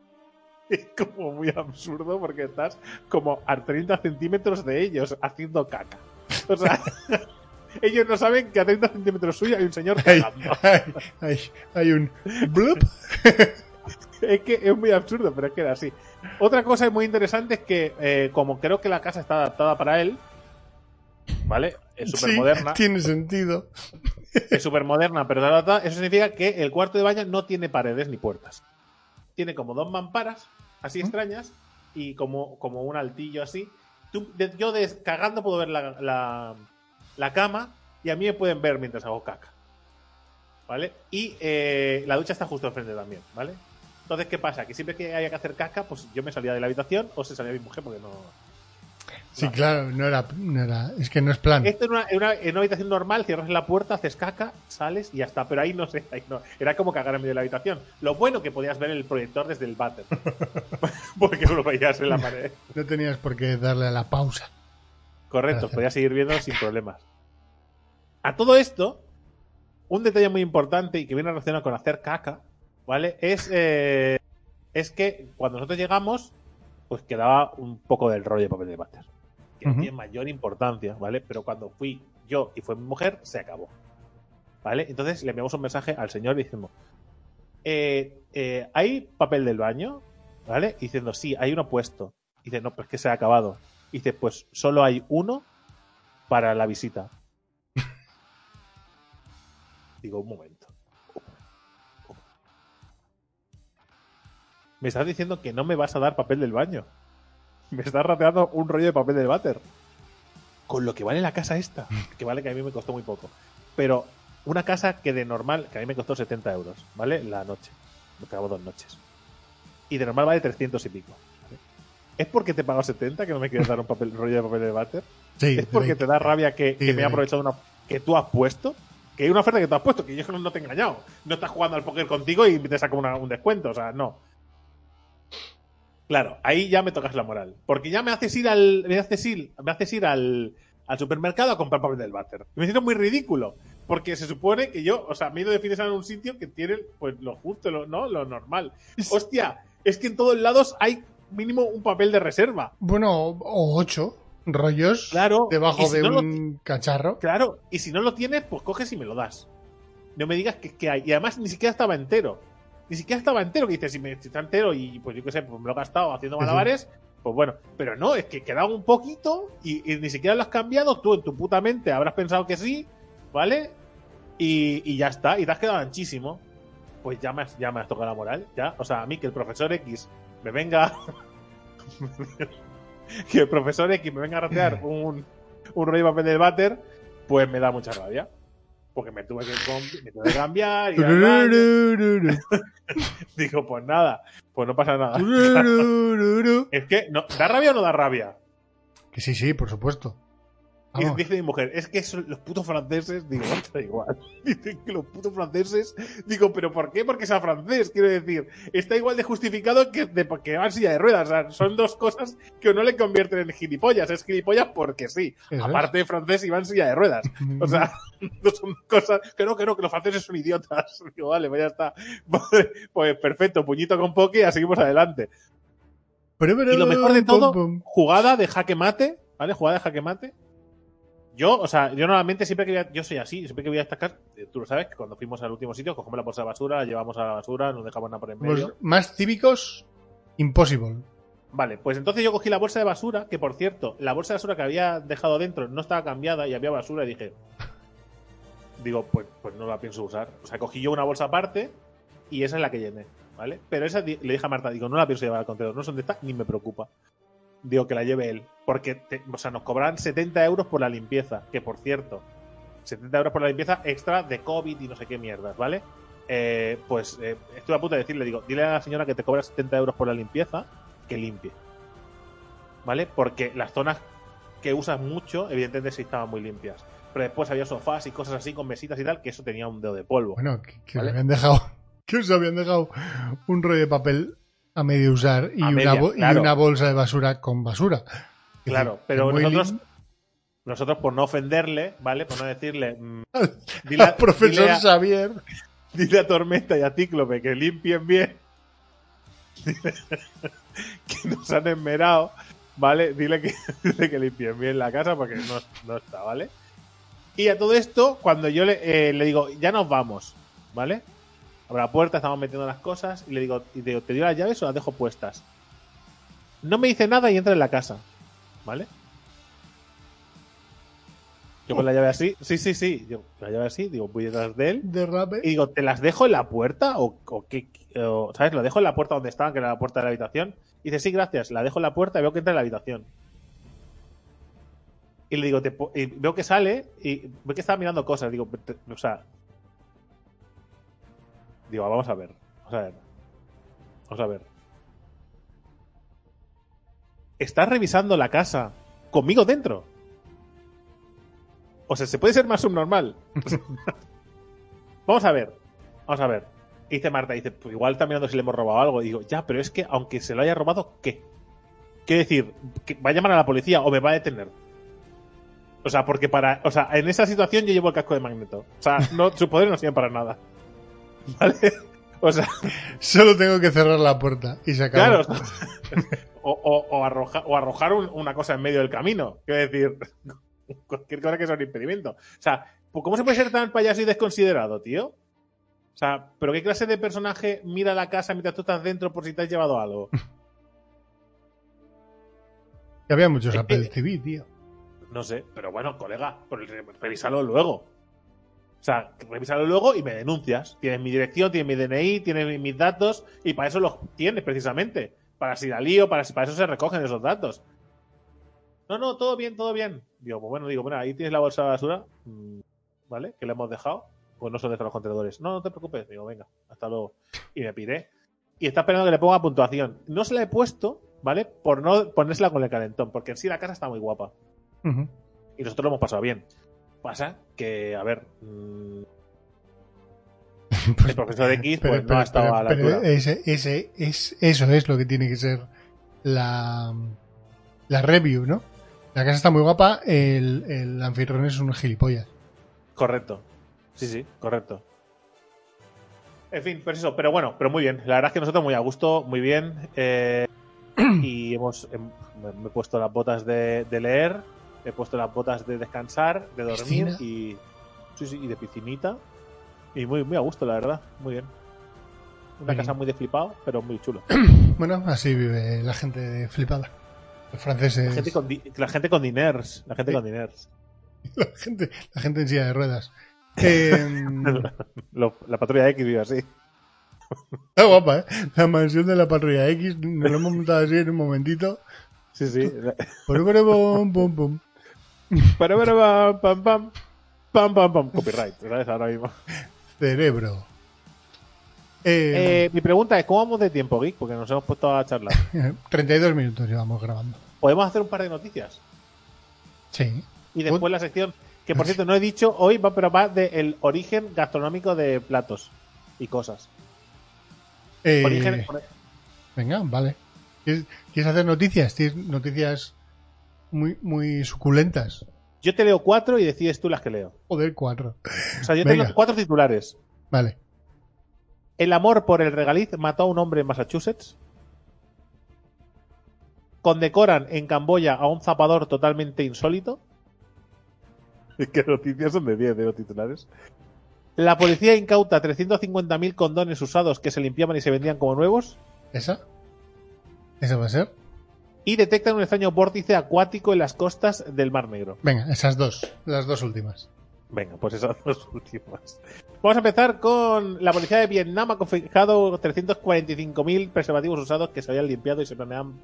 [laughs] es como muy absurdo porque estás como a 30 centímetros de ellos haciendo caca. O sea, [laughs] ellos no saben que a 30 centímetros suyo hay un señor cagando. hay, hay, hay un blup. Es que es muy absurdo, pero es que era así. Otra cosa muy interesante es que, eh, como creo que la casa está adaptada para él, ¿vale? Es súper Sí, moderna. tiene sentido. Es súper moderna, pero está adaptada. Eso significa que el cuarto de baño no tiene paredes ni puertas. Tiene como dos mamparas, así extrañas, y como, como un altillo así. Tú- de- yo des- cagando puedo ver la, la, la cama y a mí me pueden ver mientras hago caca. ¿Vale? Y eh, la ducha está justo enfrente también, ¿vale? Entonces, ¿qué pasa? Que siempre que haya que hacer caca, pues yo me salía de la habitación o se salía mi mujer porque no. Sí, claro, no era, no era. Es que no es plan. Esto en una, en una- en una habitación normal, cierras la puerta, haces caca, sales y ya está. Pero ahí no sé, ahí no. Era como cagar en medio de la habitación. Lo bueno que podías ver el proyector desde el váter. [laughs] [laughs] Porque no lo veías en la pared. No tenías por qué darle a la pausa. Correcto, podías seguir viendo sin problemas. A todo esto, un detalle muy importante y que viene relacionado con hacer caca, ¿vale? Es, eh, es que cuando nosotros llegamos, pues quedaba un poco del rollo de papel de váter. Que no Ujú. tiene mayor importancia, ¿vale? Pero cuando fui yo y fue mi mujer, se acabó. ¿Vale? Entonces le enviamos un mensaje al señor diciendo: eh, eh, ¿Hay papel del baño? ¿Vale? Y diciendo: Sí, hay uno puesto. Y dice: No, pues que se ha acabado. Y dice: Pues solo hay uno para la visita. [laughs] Digo, un momento. Me estás diciendo que no me vas a dar papel del baño. Me estás rateando un rollo de papel del váter. Con lo que vale la casa esta. [laughs] Que vale que a mí me costó muy poco. Pero una casa que de normal, que a mí me costó 70 euros, ¿vale? La noche. Me acabo dos noches. Y de normal vale 300 y pico. ¿vale? ¿Es porque te he pagado 70 que no me quieres dar un papel, [laughs] rollo de papel de váter? Sí, ¿Es porque te da rabia que, me he aprovechado una que tú has puesto? Que hay una oferta que tú has puesto, que yo no, no te he engañado. No estás jugando al póker contigo y te saco una- un descuento, o sea, no. Claro, ahí ya me tocas la moral. Porque ya me haces ir al. Me haces ir, me haces ir al, al supermercado a comprar papel del váter. Y me siento muy ridículo. Porque se supone que yo, o sea, me he ido de fin de semana a un sitio que tiene pues lo justo, lo, ¿no? Lo normal. Hostia, es que en todos lados hay mínimo un papel de reserva. Bueno, o ocho rollos Claro, debajo si de no un cacharro. Claro, y si no lo tienes, pues coges y me lo das. No me digas que, que hay. Y además ni siquiera estaba entero. Ni siquiera estaba entero, que dices, si, me, si está entero y pues yo qué sé, pues me lo he gastado haciendo sí. malabares, pues bueno. Pero no, es que quedaba un poquito y, y ni siquiera lo has cambiado. Tú en tu puta mente habrás pensado que sí, ¿vale? Y, y ya está, y te has quedado anchísimo. Pues ya me, has, ya me has tocado la moral, ya. O sea, a mí que el profesor X me venga. [laughs] que el profesor X me venga a ratear [laughs] un, un rollo de papel del váter, pues me da mucha rabia. Porque me tuve que, com- me tuve que cambiar y [laughs] digo, pues nada, pues no pasa nada. Es que, no, ¿da rabia o no da rabia? Que sí, sí, por supuesto. Y Vamos. dice mi mujer, es que son los putos franceses, digo, da igual. [laughs] Dicen que los putos franceses, digo, ¿pero por qué? Porque sea francés, quiero decir, está igual de justificado que de porque va en silla de ruedas. O sea, son dos cosas que no le convierten en gilipollas. Es gilipollas porque sí. Aparte de francés, iba en silla de ruedas. O sea, [laughs] no son cosas que no, que no, que los franceses son idiotas. [laughs] Digo, vale, pues ya está. Pues perfecto, puñito con poke y ya seguimos adelante. Pero, pero, Y lo mejor de todo, jugada de jaque mate, ¿vale? Jugada de jaque mate. Yo, o sea, yo normalmente siempre que voy a- yo soy así, siempre que voy a destacar, eh, tú lo sabes, que cuando fuimos al último sitio, cogemos la bolsa de basura, la llevamos a la basura, no dejamos nada por en medio. Los más cívicos, impossible. Vale, pues entonces yo cogí la bolsa de basura, que por cierto, la bolsa de basura que había dejado dentro no estaba cambiada y había basura y dije, digo, pues, pues no la pienso usar. O sea, cogí yo una bolsa aparte y esa es la que llené, ¿vale? Pero esa le dije a Marta, digo, no la pienso llevar al contenedor, no sé dónde está, ni me preocupa. Digo, que la lleve él. Porque, te- o sea, nos cobran 70 euros por la limpieza, que por cierto, 70 euros por la limpieza extra de COVID y no sé qué mierdas, ¿vale? Eh, pues eh, estuve a punto de decirle, digo, dile a la señora que te cobra 70 euros por la limpieza, que limpie. ¿Vale? Porque las zonas que usas mucho, evidentemente sí estaban muy limpias. Pero después había sofás y cosas así con mesitas y tal, que eso tenía un dedo de polvo. Bueno, que, que Vale. habían dejado, [laughs] que os habían dejado un rollo de papel a medio usar y, A una, y bolsa de basura con basura. Claro, pero nosotros, nosotros por no ofenderle, ¿vale? Por no decirle, mm, al, dile, al profesor dile a- Xavier. [laughs] dile a Tormenta y a Cíclope que limpien bien. [laughs] que nos han enmerado, ¿vale? Dile que, [laughs] dile que limpien bien la casa porque no, no está, ¿vale? Y a todo esto, cuando yo le, eh, le digo, ya nos vamos, ¿vale? Abro la puerta, estamos metiendo las cosas y le digo, y digo, ¿te dio las llaves o las dejo puestas? No me dice nada y entra en la casa, ¿vale? Yo con la llave así, sí, sí, sí, yo con la llave así, digo, voy detrás de él Derrape. y digo, ¿te las dejo en la puerta? ¿O, o qué? o, ¿Sabes? Lo dejo en la puerta donde estaban, que era la puerta de la habitación. Y dice, sí, gracias. La dejo en la puerta y veo que entra en la habitación. Y le digo, te po- y veo que sale y veo que estaba mirando cosas. Digo, te- o sea. Digo, vamos a ver. Vamos a ver. Vamos a ver. Estás revisando la casa conmigo dentro. O sea, ¿se puede ser más subnormal? [laughs] Vamos a ver. Vamos a ver. Dice Marta, dice, pues igual está mirando si le hemos robado algo. Y digo, ya, pero es que aunque se lo haya robado, ¿qué? Quiero decir, que va a llamar a la policía o me va a detener. O sea, porque para. O sea, en esa situación yo llevo el casco de magneto. O sea, no, sus poderes no sirven para nada. [laughs] ¿Vale? O sea. Solo tengo que cerrar la puerta y se acaba. Claro. [laughs] O, o, o, arroja, o arrojar un- una cosa en medio del camino. Quiero decir, [laughs] cualquier cosa que sea un impedimento. O sea, pues, ¿cómo se puede ser tan payaso y desconsiderado, tío? O sea, ¿pero qué clase de personaje mira la casa mientras tú estás dentro por si te has llevado algo? Había muchos Eh, Apple eh. TV, tío. No sé, pero bueno, colega, pues re- revísalo luego. O sea, revísalo luego y me denuncias. Tienes mi dirección, tienes mi DNI, tienes mi- mis datos y para eso los tienes precisamente. Para si la lío, para, eso se recogen esos datos. No, no, todo bien, todo bien. Digo, pues bueno, digo, mira, ahí tienes la bolsa de basura, mm, ¿vale? Que le hemos dejado. Pues no son de los contenedores. No, no te preocupes. Digo, venga, hasta luego. Y me piré. Y está esperando que le ponga puntuación. No se la he puesto, ¿vale? Por no ponérsela con el calentón, porque en sí la casa está muy guapa y nosotros lo hemos pasado bien. Pasa que, a ver, mm, [laughs] el profesor X pues no ha estado a la pero altura. ese, ese, es, eso es lo que tiene que ser la, la review, ¿no? La casa está muy guapa, el, el anfitrión es un gilipollas. Correcto. Sí, sí, correcto. En fin, pues eso, pero bueno, pero muy bien. La verdad es que nosotros muy a gusto, muy bien. eh, [clears throat] y hemos em- me, me he puesto las botas de, de leer, he puesto las botas de descansar, de dormir Piscina. y sí, sí, y de piscinita. Y muy, muy a gusto, la verdad, muy bien. Una Muy casa bien. muy de flipado, pero muy chulo. [clears throat] Bueno, así vive la gente flipada. Los franceses. La gente con, di- la gente con diners. La gente Sí. con diners. [laughs] la gente, la gente en silla de ruedas. [laughs] Eh, Lo- la patrulla X vive así. está guapa, ¿eh? La mansión de la patrulla X, nos lo hemos montado así en un momentito. Sí, sí. Pum, pum, pum, pum. Para, para, pam, pam, pam. Pam, pam, pam. Copyright, ¿sabes? Ahora mismo. Cerebro. Eh, Eh, mi pregunta es: ¿cómo vamos de tiempo, Geek? Porque nos hemos puesto a charlar. [laughs] 32 minutos llevamos grabando. ¿Podemos hacer un par de noticias? Sí. Y después la sección, que por cierto no he dicho hoy, va, pero va del origen gastronómico de platos y cosas. Eh, Origen, Venga, vale. ¿Quieres, quieres hacer noticias? ¿Tienes noticias muy, muy suculentas? yo te leo cuatro y decides tú las que leo. Joder, cuatro. O sea, yo Venga. tengo cuatro titulares. Vale. El amor por el regaliz mató a un hombre en Massachusetts. Condecoran en Camboya a un zapador totalmente insólito. [laughs] Es que noticias son de 10 de los titulares. La policía incauta 350.000 condones usados que se limpiaban y se vendían como nuevos. ¿Esa? ¿Esa va a ser? Y detectan un extraño vórtice acuático en las costas del Mar Negro. Venga, esas dos. Las dos últimas. Venga, pues esas [laughs] dos últimas. Vamos a empezar con la policía de Vietnam ha confiscado 345.000 preservativos usados que se habían limpiado y se planean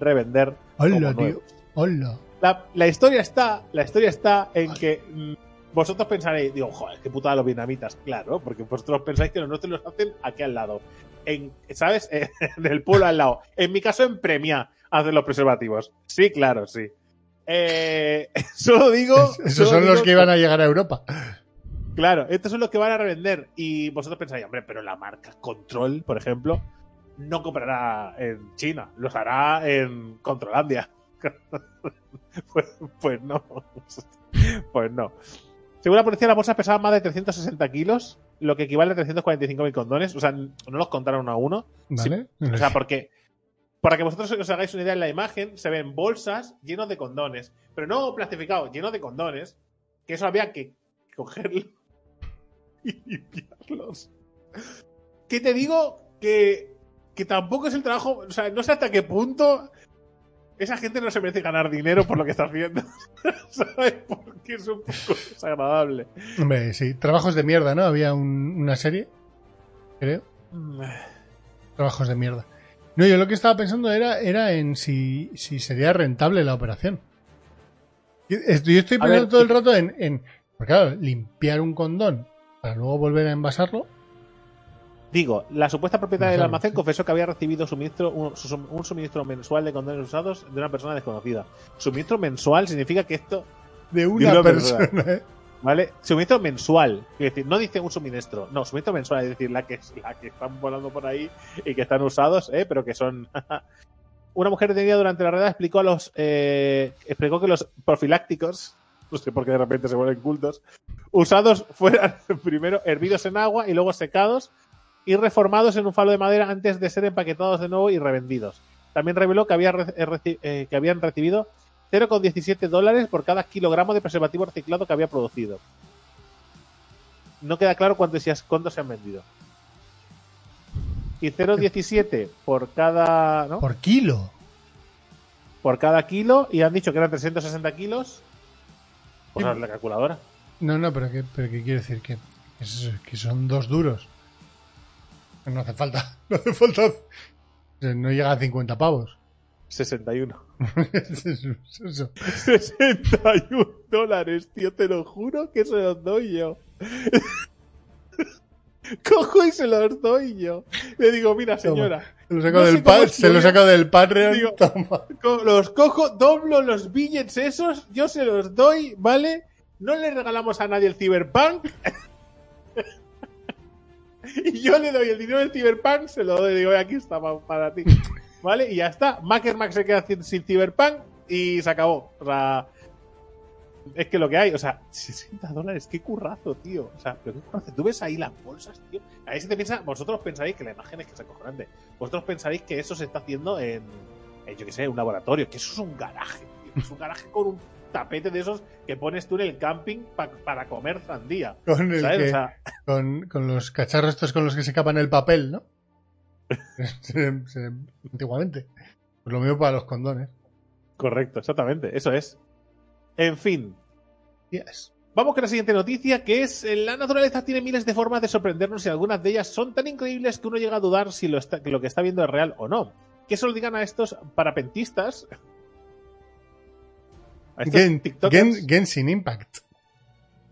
revender. Hola, tío. Hola. La, la historia está, la historia está en que mm, vosotros pensaréis, digo, joder, qué putada los vietnamitas, claro, porque vosotros pensáis que los nuestros los hacen aquí al lado, en, ¿sabes? [laughs] En el pueblo al lado. En mi caso, en Premia hacen los preservativos. Sí, claro, sí. Eh, [laughs] solo digo. [laughs] Solo Esos son los que iban a llegar a Europa. Claro, estos son los que van a revender. Y vosotros pensáis, hombre, pero la marca Control, por ejemplo, no comprará en China, los hará en Controlandia. [laughs] pues, pues no. Pues no. Según la policía, las bolsas pesaban más de 360 kilos, lo que equivale a 345.000 condones. O sea, no los contaron uno a uno. ¿Vale? O sea, porque. Para que vosotros os hagáis una idea en la imagen, se ven bolsas llenos de condones. Pero no plastificados, llenos de condones. Que eso había que cogerlo [laughs] y limpiarlos. ¿Qué te digo? Que, que tampoco es el trabajo. O sea, no sé hasta qué punto esa gente no se merece ganar dinero por lo que está haciendo. [laughs] ¿Sabes? Porque es un poco desagradable. Hombre, sí. Trabajos de mierda, ¿no? Había un- una serie, creo. Trabajos de mierda. No, yo lo que estaba pensando era, era en si, si sería rentable la operación. Yo estoy, yo estoy pensando ver, todo el rato en, en. Porque claro, limpiar un condón para luego volver a envasarlo. Digo, la supuesta propietaria del almacén confesó que había recibido suministro, un, un suministro mensual de condones usados de una persona desconocida. Suministro mensual significa que esto, De una una persona. persona, ¿eh? ¿Vale? Suministro mensual, es decir, no dice un suministro, no, suministro mensual, es decir, la que, la que están volando por ahí y que están usados, ¿eh? pero que son... Una mujer detenida durante la redada explicó a los eh, explicó que los profilácticos, no sé por qué de repente se vuelven cultos, usados fueran [laughs] primero hervidos en agua y luego secados y reformados en un falo de madera antes de ser empaquetados de nuevo y revendidos. También reveló que, había eh, eh, que habían recibido 0,17 dólares por cada kilogramo de preservativo reciclado que había producido. No queda claro cuántos, se- cuántos se han vendido. Y 0,17 por cada, ¿no? Por kilo. por cada kilo y han dicho que eran 360 kilos. Pues la calculadora. No, no, pero ¿qué, pero qué quiere decir? Que, es- que son dos duros. No hace falta. [laughs] No hace falta. No llega a 50 pavos. 61. Eso- eso. 61 dólares, tío, te lo juro que se los doy yo. Cojo y se los doy yo. Le digo, mira, señora, Se lo saco No del, cómo pa- es se lo posible. saco del Patreon. Digo- toma. co- los cojo, doblo los billets esos, yo se los doy, ¿vale? No le regalamos a nadie el Cyberpunk. [laughs] y yo le doy el dinero del Cyberpunk, se lo doy, digo, aquí está pa- para ti. ¿Vale? Y ya está. Max se queda sin, sin Cyberpunk y se acabó. O sea, es que lo que hay, o sea, 60 dólares, qué currazo, tío. O sea, pero qué currazo. Tú ves ahí las bolsas, tío. Ahí se te piensa, vosotros pensaréis que la imagen es que es acojonante. Vosotros pensaréis que eso se está haciendo en, en, yo qué sé, un laboratorio, que eso es un garaje, tío. Es un garaje con un tapete de esos que pones tú en el camping pa- para comer sandía. Con, el ¿Sabes? que- O sea, con, con los cacharros estos con los que se capan el papel, ¿no? [laughs] Antiguamente. Pues lo mismo para los condones. correcto, exactamente, eso es. En fin, Yes. Vamos con la siguiente noticia, que es eh, la naturaleza tiene miles de formas de sorprendernos y algunas de ellas son tan increíbles que uno llega a dudar si lo, está- que lo que está viendo es real o no. Que eso lo digan a estos parapentistas. A estos Gen- Gen- Genshin Impact.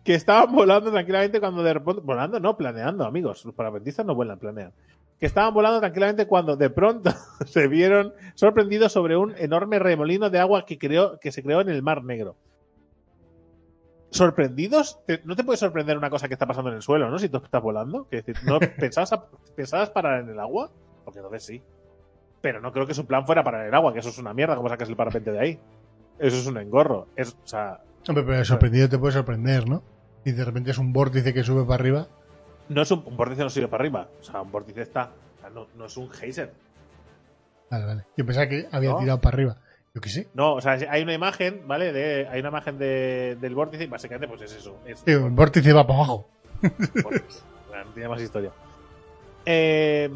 que estaban volando tranquilamente cuando de repente... Volando, no, planeando, amigos. Los parapentistas no vuelan, planean. Que estaban volando tranquilamente cuando de pronto [laughs] se vieron sorprendidos sobre un enorme remolino de agua que, creó, que se creó en el Mar Negro. ¿Sorprendidos? No te puede sorprender una cosa que está pasando en el suelo, ¿no? Si tú estás volando. Es decir, ¿no [laughs] pensabas, a- pensabas parar en el agua? Porque entonces sí. Pero no creo que su plan fuera parar en el agua, que eso es una mierda, como sacas el parapente de ahí. Eso es un engorro. Es, o sea, Hombre, pero sorprendido te puede sorprender, ¿no? Y de repente es un vórtice que sube para arriba. No es un, un vórtice no sirve para arriba. O sea, un vórtice está. o sea, no, no es un geyser. Vale, vale. Yo pensaba que había ¿No? tirado para arriba. Yo qué sé. No, o sea, hay una imagen, ¿vale? De, hay una imagen de, del vórtice y básicamente pues es eso. Es Sí, un vórtice va para abajo. vórtice. No [laughs] tiene más historia. Eh,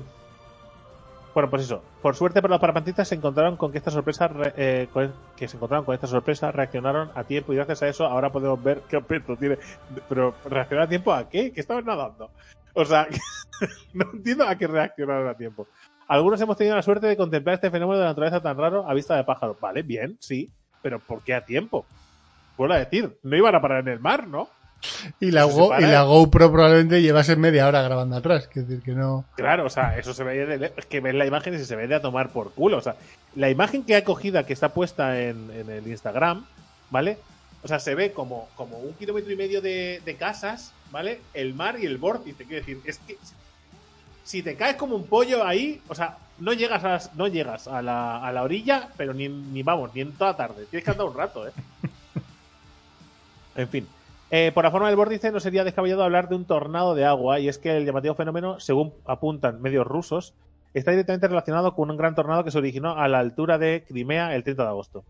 bueno, pues eso. Por suerte para los parapentistas se encontraron con que esta sorpresa re- eh, que se encontraron con esta sorpresa, reaccionaron a tiempo y gracias a eso ahora podemos ver qué aspecto tiene. Pero reaccionar a tiempo a qué? ¿Qué estaban nadando? O sea, [laughs] no entiendo a qué reaccionaron a tiempo. Algunos hemos tenido la suerte de contemplar este fenómeno de la naturaleza tan raro a vista de pájaro. Vale, bien, sí, pero ¿por qué a tiempo? Vuelvo a decir, no iban a parar en el mar, ¿no? Y la, Go- y ¿eh? la GoPro probablemente llevase media hora grabando atrás. Es decir, que no. Claro, o sea, eso se ve de es que ves la imagen y se ve de a tomar por culo. O sea, la imagen que ha cogida, que está puesta en, en el Instagram, ¿vale? O sea, se ve como, como un kilómetro y medio de, de casas, ¿vale? El mar y el vórtice. Quiero decir, es que si te caes como un pollo ahí, o sea, no llegas a, las- no llegas a la, a la orilla, pero ni, ni vamos, ni en toda tarde. Tienes que andar un rato, ¿eh? [laughs] En fin. Eh, por la forma del vórtice no sería descabellado hablar de un tornado de agua, y es que el llamativo fenómeno, según apuntan medios rusos, está directamente relacionado con un gran tornado que se originó a la altura de Crimea el 30 de agosto.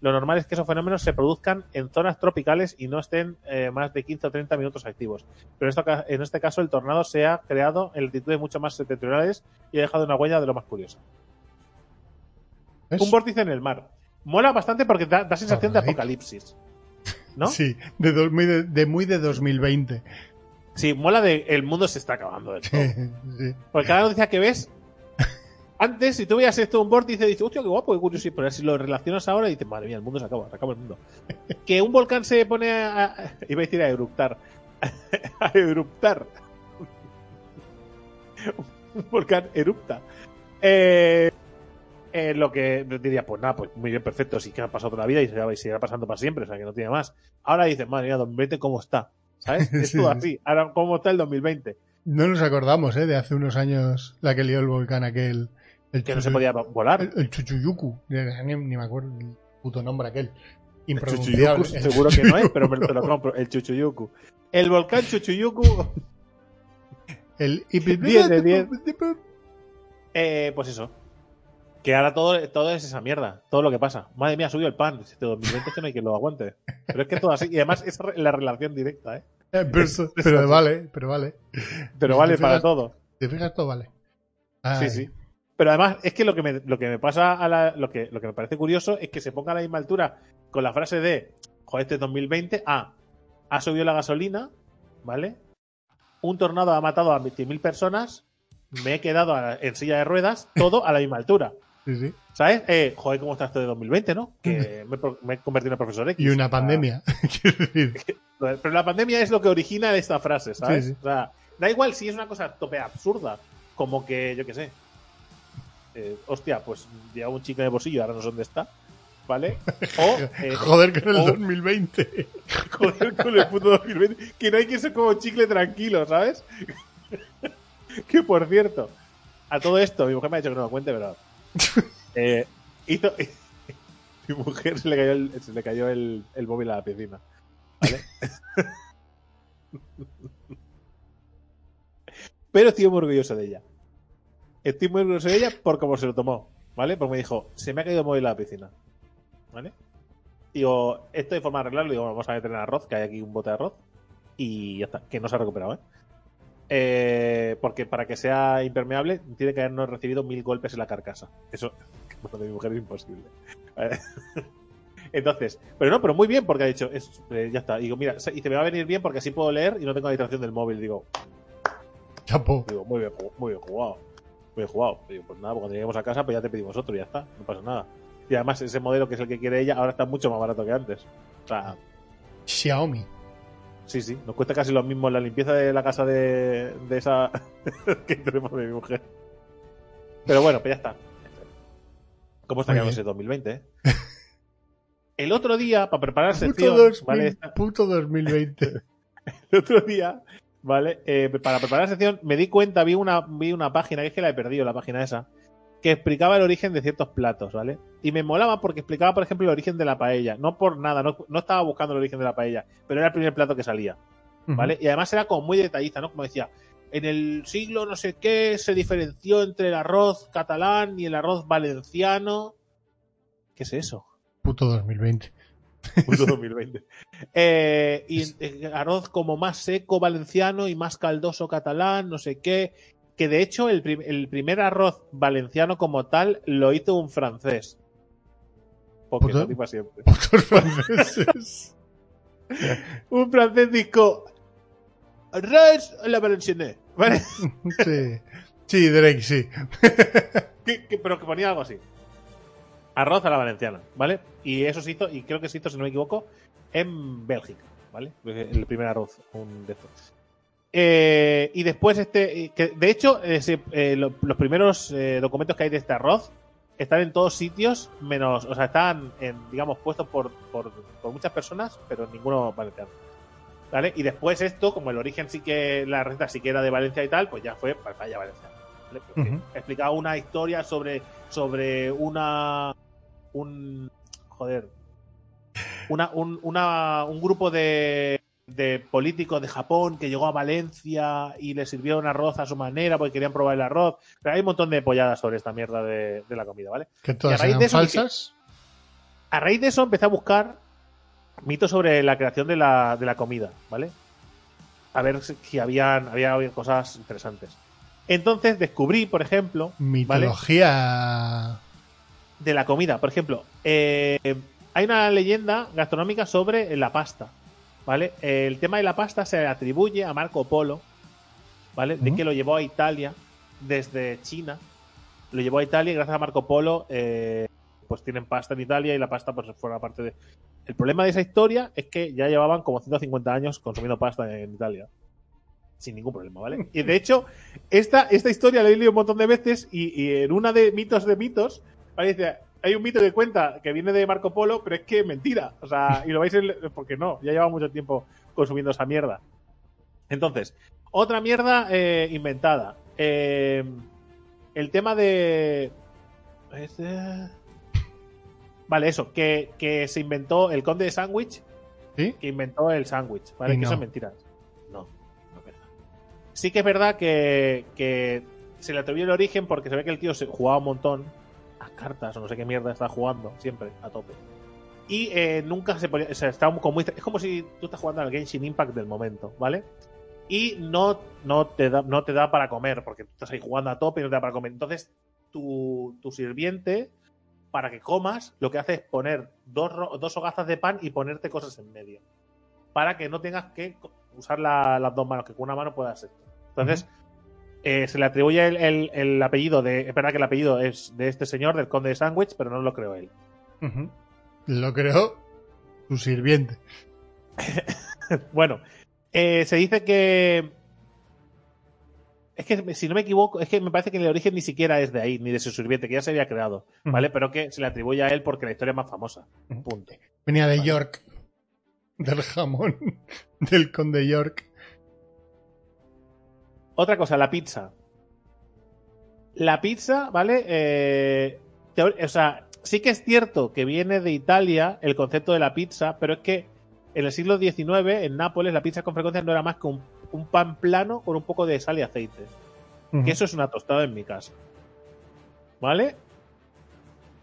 Lo normal es que esos fenómenos se produzcan en zonas tropicales y no estén eh, más de 15 o 30 minutos activos. Pero en, esto ca- en este caso el tornado se ha creado en latitudes mucho más septentrionales y ha dejado una huella de lo más curiosa. ¿Ves? Un vórtice en el mar. Mola bastante porque da, da sensación de apocalipsis. ¿No? Sí, de, muy de, de muy de 2020. Sí, mola de el mundo se está acabando del todo. [laughs] Sí. Porque cada noticia que ves, antes, si tú veías esto un vórtice, dices, hostia, qué guapo, qué curioso. Pero si lo relacionas ahora, dices, madre mía, el mundo se acaba, se acaba el mundo. [laughs] que un volcán se pone a. a- iba a decir a eruptar. [laughs] a eruptar. un volcán erupta. Eh, eh, lo que diría, pues nada, pues muy bien, perfecto, sí que ha pasado toda la vida y se seguirá pasando para siempre, o sea que no tiene más. Ahora dices, madre mía, 2020, ¿cómo está? ¿Sabes? [laughs] Es todo así. Ahora, ¿cómo está el 2020? No nos acordamos, ¿eh? De hace unos años la que lió el volcán aquel. El que no se podía volar. El, el Chuchuyuku. Ni, ni, me acuerdo el puto nombre aquel. Impronunciable. [laughs] seguro que no es, pero me te lo compro. El Chuchuyuku. El volcán Chuchuyuku. El [laughs] 10 de 10. Eh, pues eso. Que ahora todo, todo es esa mierda. Todo lo que pasa. Madre mía, ha subido el pan. Este 2020 es que no hay quien lo aguante. Pero es que todo así. Y además es la relación directa, ¿eh? eh pero, pero [laughs] vale, pero vale. Pero vale para todo. Te fijas, todo vale. Sí, sí. Pero además, es que lo que me, lo que me pasa a la, lo que, lo que me parece curioso es que se ponga a la misma altura con la frase de joder, este 2020, ah, ha subido la gasolina, ¿vale? Un tornado ha matado a 20.000 personas, me he quedado en silla de ruedas, todo a la misma altura. Sí, sí. ¿Sabes? Eh, joder, ¿cómo está esto de 2020, no? Que [laughs] me, me, he convertido en profesor X. Y una pandemia. [laughs] [laughs] Pero la pandemia es lo que origina esta frase, ¿sabes? Sí, sí. O sea, da igual si es una cosa tope absurda, como que, yo qué sé. Eh, hostia, pues lleva un chico en el bolsillo, ahora no sé dónde está. ¿Vale? O, eh, joder con el o, 2020. Joder con el puto 2020. Que no hay que ser como chicle tranquilo, ¿sabes? que por cierto, a todo esto, mi mujer me ha dicho que no lo cuente, pero [laughs] eh, [laughs] mi mujer se le cayó el móvil a la piscina. ¿Vale? [laughs] Pero estoy muy orgulloso de ella. Estoy muy orgulloso de ella por cómo se lo tomó. ¿Vale? Porque me dijo, se me ha caído el móvil a la piscina. ¿Vale? Digo, esto de forma de arreglarlo, digo, vamos a meter en arroz, que hay aquí un bote de arroz. Y ya está, que no se ha recuperado, ¿eh? Eh, porque para que sea impermeable tiene que habernos recibido mil golpes en la carcasa. Eso, [laughs] bueno, de mi mujer es imposible. [laughs] Entonces, pero no, pero muy bien porque ha dicho, es, eh, ya está. Digo, mira, y te me va a venir bien porque así puedo leer y no tengo la distracción del móvil. Digo, Chapo. Digo, muy bien, muy bien jugado. Muy bien jugado. Digo, pues nada, pues cuando lleguemos a casa, pues ya te pedimos otro y ya está, no pasa nada. Y además, ese modelo que es el que quiere ella ahora está mucho más barato que antes. O sea, Xiaomi. Sí, sí, nos cuesta casi lo mismo la limpieza de la casa de, de esa [laughs] que tenemos de mi mujer. Pero bueno, pues ya está. ¿Cómo está quedando ese 2020? Eh? El otro día, para preparar sección. Puto, 2000, ¿vale? puto 2020. [laughs] El otro día, ¿vale? Eh, para preparar la sección me di cuenta, vi una, vi una página, que es que la he perdido, la página esa, que explicaba el origen de ciertos platos, ¿vale? Y me molaba porque explicaba, por ejemplo, el origen de la paella. No por nada, no, no estaba buscando el origen de la paella, pero era el primer plato que salía, ¿vale? Uh -huh. Y además era como muy detallista, ¿no? Como decía, en el siglo no sé qué se diferenció entre el arroz catalán y el arroz valenciano. ¿Qué es eso? Puto 2020. Puto [laughs] 2020. eh, y arroz como más seco valenciano y más caldoso catalán, no sé qué que de hecho el, prim el, primer arroz valenciano como tal lo hizo un francés. Porque digo siempre. [laughs] franceses. [laughs] un francés dijo Res la valenciané. ¿Vale? [laughs] sí. Sí, Drake, sí. que, que, pero que ponía algo así. Arroz a la valenciana, ¿vale? Y eso se hizo, y creo que se hizo, si no me equivoco, en Bélgica, ¿vale? El primer arroz, un de estos. Eh, y después, este, que de hecho, eh, eh, lo, los primeros eh, documentos que hay de este arroz están en todos sitios, menos, o sea, están, en, digamos, puestos por, por, por, muchas personas, pero ninguno valenciano. ¿Vale? Y después esto, como el origen sí que, la receta sí que era de Valencia y tal, pues ya fue para allá Valencia. ¿vale? Uh -huh. Explicaba una historia sobre, sobre una, un, joder, una, un, una, un grupo de de políticos de Japón que llegó a Valencia y le sirvieron arroz a su manera porque querían probar el arroz. Pero hay un montón de polladas sobre esta mierda de, de la comida, ¿vale? ¿Que todas y a raíz de eso, falsas? a raíz de eso empecé a buscar mitos sobre la creación de la, de la comida, ¿vale? A ver si habían, había cosas interesantes. Entonces descubrí, por ejemplo... Mitología... ¿vale? De la comida. Por ejemplo, eh, hay una leyenda gastronómica sobre la pasta. ¿Vale? El tema de la pasta se atribuye a Marco Polo, ¿vale? De uh -huh. que lo llevó a Italia desde China. Lo llevó a Italia y gracias a Marco Polo, eh, pues tienen pasta en Italia y la pasta pues fuera parte de... El problema de esa historia es que ya llevaban como 150 años consumiendo pasta en Italia. sin ningún problema, ¿vale? [laughs] Y de hecho, esta, esta historia la he leído un montón de veces y, y en una de mitos de mitos, ¿vale? Dice, hay un mito que cuenta que viene de Marco Polo, pero es que es mentira. O sea, y lo vais a porque no, ya lleva mucho tiempo consumiendo esa mierda. Entonces, otra mierda eh, inventada. Eh, el tema de. Este... Vale, eso, que, que, se inventó el conde de sándwich. ¿Sí? Que inventó el sándwich, ¿vale? Y Que no. eso es mentira. No, no es verdad. Sí que es verdad que, que se le atribuyó el origen porque se ve que el tío se jugaba un montón a cartas o no sé qué mierda está jugando, siempre, a tope. Y eh, nunca se ponía. O sea, estaba como muy- es como si tú estás jugando al Genshin Impact del momento, ¿vale? Y no, no, te da, no te da para comer, porque tú estás ahí jugando a tope y no te da para comer. Entonces, tu, tu sirviente, para que comas, lo que hace es poner dos, dos hogazas de pan y ponerte cosas en medio. Para que no tengas que usar la- las dos manos, que con una mano puedas esto. Entonces, eh, se le atribuye el, el- el apellido de. Es verdad que el apellido es de este señor, del conde de Sandwich, pero no lo creo él. Lo creó su sirviente. [laughs] Bueno, eh, se dice que. Es que, si no me equivoco, es que me parece que el origen ni siquiera es de ahí, ni de su sirviente, que ya se había creado, ¿vale? Pero que se le atribuye a él porque la historia es más famosa. Punto. Venía de Vale. York. Del jamón. [laughs] Del conde York. Otra cosa, la pizza. La pizza, ¿vale? Eh, o sea, sí que es cierto que viene de Italia el concepto de la pizza, pero es que en el siglo XIX, en Nápoles, la pizza con frecuencia no era más que un, un pan plano con un poco de sal y aceite. Que eso es una tostada en mi casa. ¿Vale?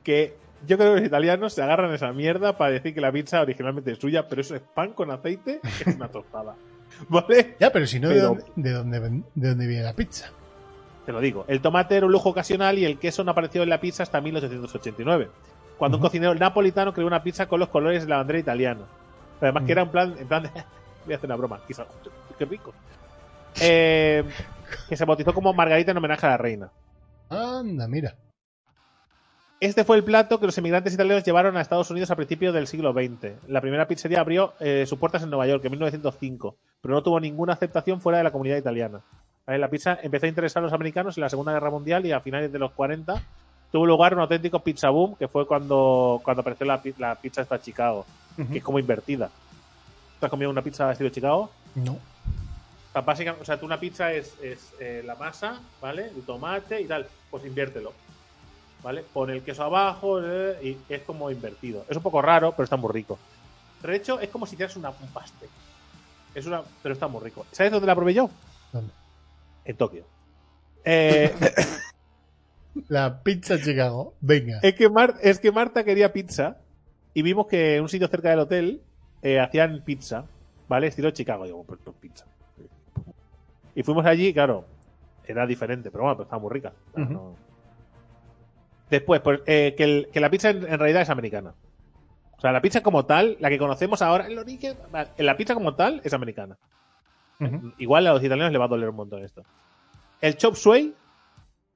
Que yo creo que los italianos se agarran esa mierda para decir que la pizza originalmente es suya, pero eso es pan con aceite, es una tostada. [laughs] [laughs] ¿Vale? Ya, pero si no, ¿de, dónde, de, dónde, ven- ¿de dónde viene la pizza? Te lo digo. El tomate era un lujo ocasional y el queso no apareció en la pizza hasta 1889. Cuando un Ujú. cocinero napolitano creó una pizza con los colores de la bandera italiana. Pero además que Mm. era en plan, en plan de, [laughs] voy a hacer una broma. Quizá, [laughs] qué rico. Eh, que se bautizó como Margarita en homenaje a la reina. Anda, mira. Este fue el plato que los inmigrantes italianos llevaron a Estados Unidos a principios del siglo XX. La primera pizzería abrió eh, sus puertas en Nueva York en 1905, pero no tuvo ninguna aceptación fuera de la comunidad italiana. La pizza empezó a interesar a los americanos en la Segunda Guerra Mundial y a finales de los 40 tuvo lugar un auténtico pizza boom, que fue cuando, cuando apareció la, la pizza esta Chicago, que es como invertida. ¿Tú has comido una pizza estilo Chicago? No. O sea, básicamente, o sea, tú una pizza es, es, eh, la masa, ¿vale? El tomate y tal. Pues inviértelo. ¿Vale? Pon el queso abajo eh, y es como invertido. Es un poco raro, pero está muy rico. De hecho, es como si tienes una, un pastel. Es una, pero está muy rico. ¿Sabes dónde la probé yo? ¿Dónde? En Tokio. Eh, [laughs] La pizza Chicago. Venga. es, que Mar- es que Marta quería pizza y vimos que en un sitio cerca del hotel eh, hacían pizza, ¿vale? Estilo Chicago. Digo, pues, pues pizza. Y fuimos allí, claro, era diferente, pero bueno, pero estaba muy rica. No- Después, pues, eh, que, el- que la pizza en, en realidad es americana. O sea, la pizza como tal, la que conocemos ahora, el origen, la pizza como tal es americana. Igual a los italianos les va a doler un montón esto. El chop suey,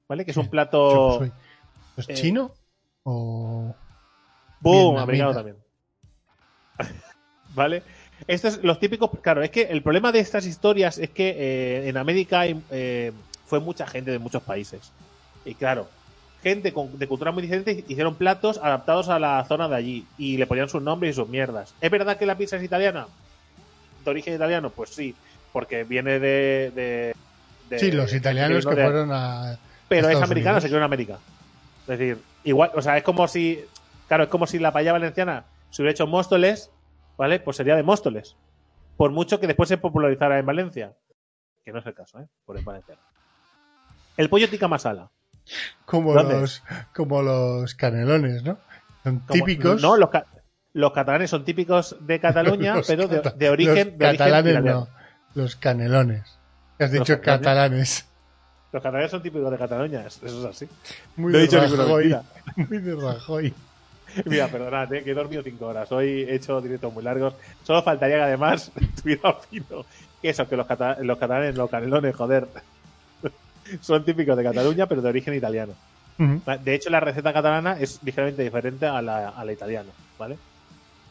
¿vale? Que es un Chop plato... suey. ¿Es eh, chino? ¿O.? ¡Boom! Americano también. [laughs] ¿Vale? Estos los típicos. Claro, es que el problema de estas historias es que eh, en América eh, fue mucha gente de muchos países. Y claro, gente con, de culturas muy diferentes hicieron platos adaptados a la zona de allí y le ponían sus nombres y sus mierdas. ¿Es verdad que la pizza es italiana? ¿De origen italiano? Pues sí, porque viene de. de- de- Sí, los italianos que fueron a. pero es americana, Unidos. se creó en América. Es decir, igual, o sea, es como si, claro, es como si la paella valenciana se hubiera hecho Móstoles, ¿vale? Pues sería de Móstoles. Por mucho que después se popularizara en Valencia. Que no es el caso, ¿eh? Por en Valencia. El pollo tikka masala. Como ¿Dónde? los, como los canelones, ¿no? Son Como- típicos. No, los, ca- los catalanes son típicos de Cataluña, [laughs] Los pero de, de origen. los de catalanes no. Los canelones. Has Los dicho catalanes. catalanes. Los catalanes son típicos de Cataluña, eso es así. Muy No he de dicho Rajoy. [laughs] Muy de Rajoy. [laughs] Mira, perdonad, eh, que he dormido cinco horas. Hoy he hecho directos muy largos. Solo faltaría que además estuviera fino. Que eso, que los, cata- los catalanes, los canelones, joder, son típicos de Cataluña, pero de origen italiano. De hecho, la receta catalana es ligeramente diferente a la, a la italiana, ¿vale?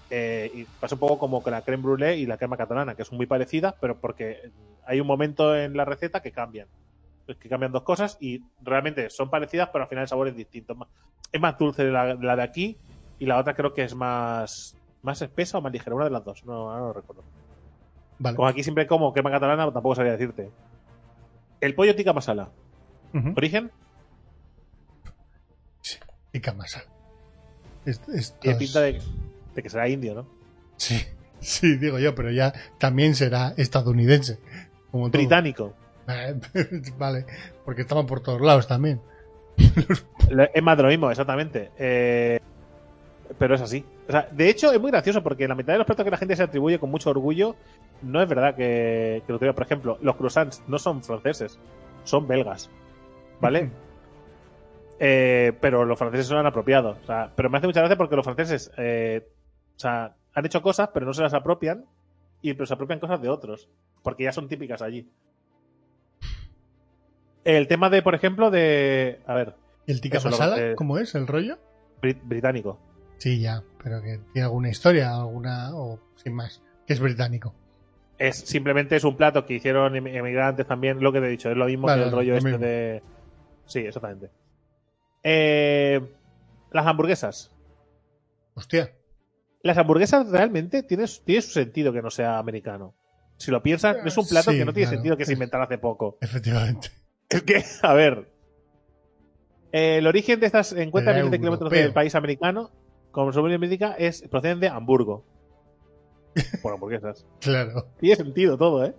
Eh, y pasa un poco como con la creme brûlée y la crema catalana, que son muy parecidas, pero porque hay un momento en la receta que cambian. Que cambian dos cosas y realmente son parecidas, pero al final el sabor es distinto. Es más dulce la, la de aquí y la otra creo que es más, más espesa o más ligera, una de las dos, no, no lo recuerdo. Vale. Como aquí siempre como crema catalana, tampoco sabría decirte. El pollo tikka masala. ¿Origen? Tikka masala. Es- estos- Tiene pinta de, de que será indio, ¿no? Sí, [laughs] sí, digo yo, pero ya también será estadounidense. Como. Británico. [laughs] Vale, porque estaban por todos lados también. Es más de lo mismo, exactamente. Eh, pero es así. O sea, de hecho, es muy gracioso porque la mitad de los platos que la gente se atribuye con mucho orgullo no es verdad que, que lo tuviera. Por ejemplo, los croissants no son franceses, son belgas. ¿Vale? [laughs] Eh, pero los franceses son apropiados. O sea, pero me hace mucha gracia porque los franceses eh, o sea, han hecho cosas, pero no se las apropian. Y pero se apropian cosas de otros. Porque ya son típicas allí. El tema de, por ejemplo, de. A ver, ¿Y el lo- masala? eh, ¿Cómo es el rollo? brit- británico. Sí, ya, pero que tiene alguna historia, alguna, o sin más, que es británico. Es simplemente es un plato que hicieron em- emigrantes también, lo que te he dicho, es lo mismo Vale, que el rollo lo este mismo. de. Sí, exactamente. Eh, las hamburguesas. Hostia, Las hamburguesas realmente tiene, su- tiene su sentido que no sea americano. Si lo piensas, es un plato Sí, que no tiene claro. sentido que se inventara hace poco. efectivamente. Es que, a ver. eh, el origen de estas 50 Era millones de kilómetros del país americano, como su nombre indica, es, proceden de Hamburgo. Por hamburguesas. [laughs] Claro. Tiene sentido todo, ¿eh?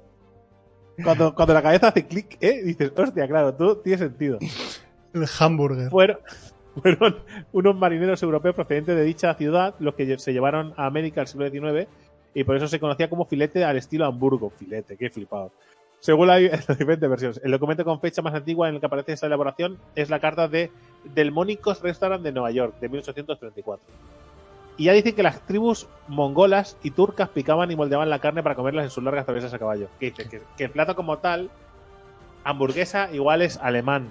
Cuando, cuando la cabeza hace clic, ¿eh? Dices, hostia, claro, todo tiene sentido. El hamburger. Fueron, [laughs] fueron unos marineros europeos procedentes de dicha ciudad los que se llevaron a América al siglo XIX y por eso se conocía como filete al estilo Hamburgo. Filete, qué flipado. Según la- [laughs] las diferentes versiones, el documento con fecha más antigua en el que aparece esta elaboración es la carta de Delmónicos Restaurant de Nueva York, de 1834. Y ya dicen que las tribus mongolas y turcas picaban y moldeaban la carne para comerlas en sus largas travesas a caballo. Que dice que, que el plato como tal, hamburguesa igual es alemán,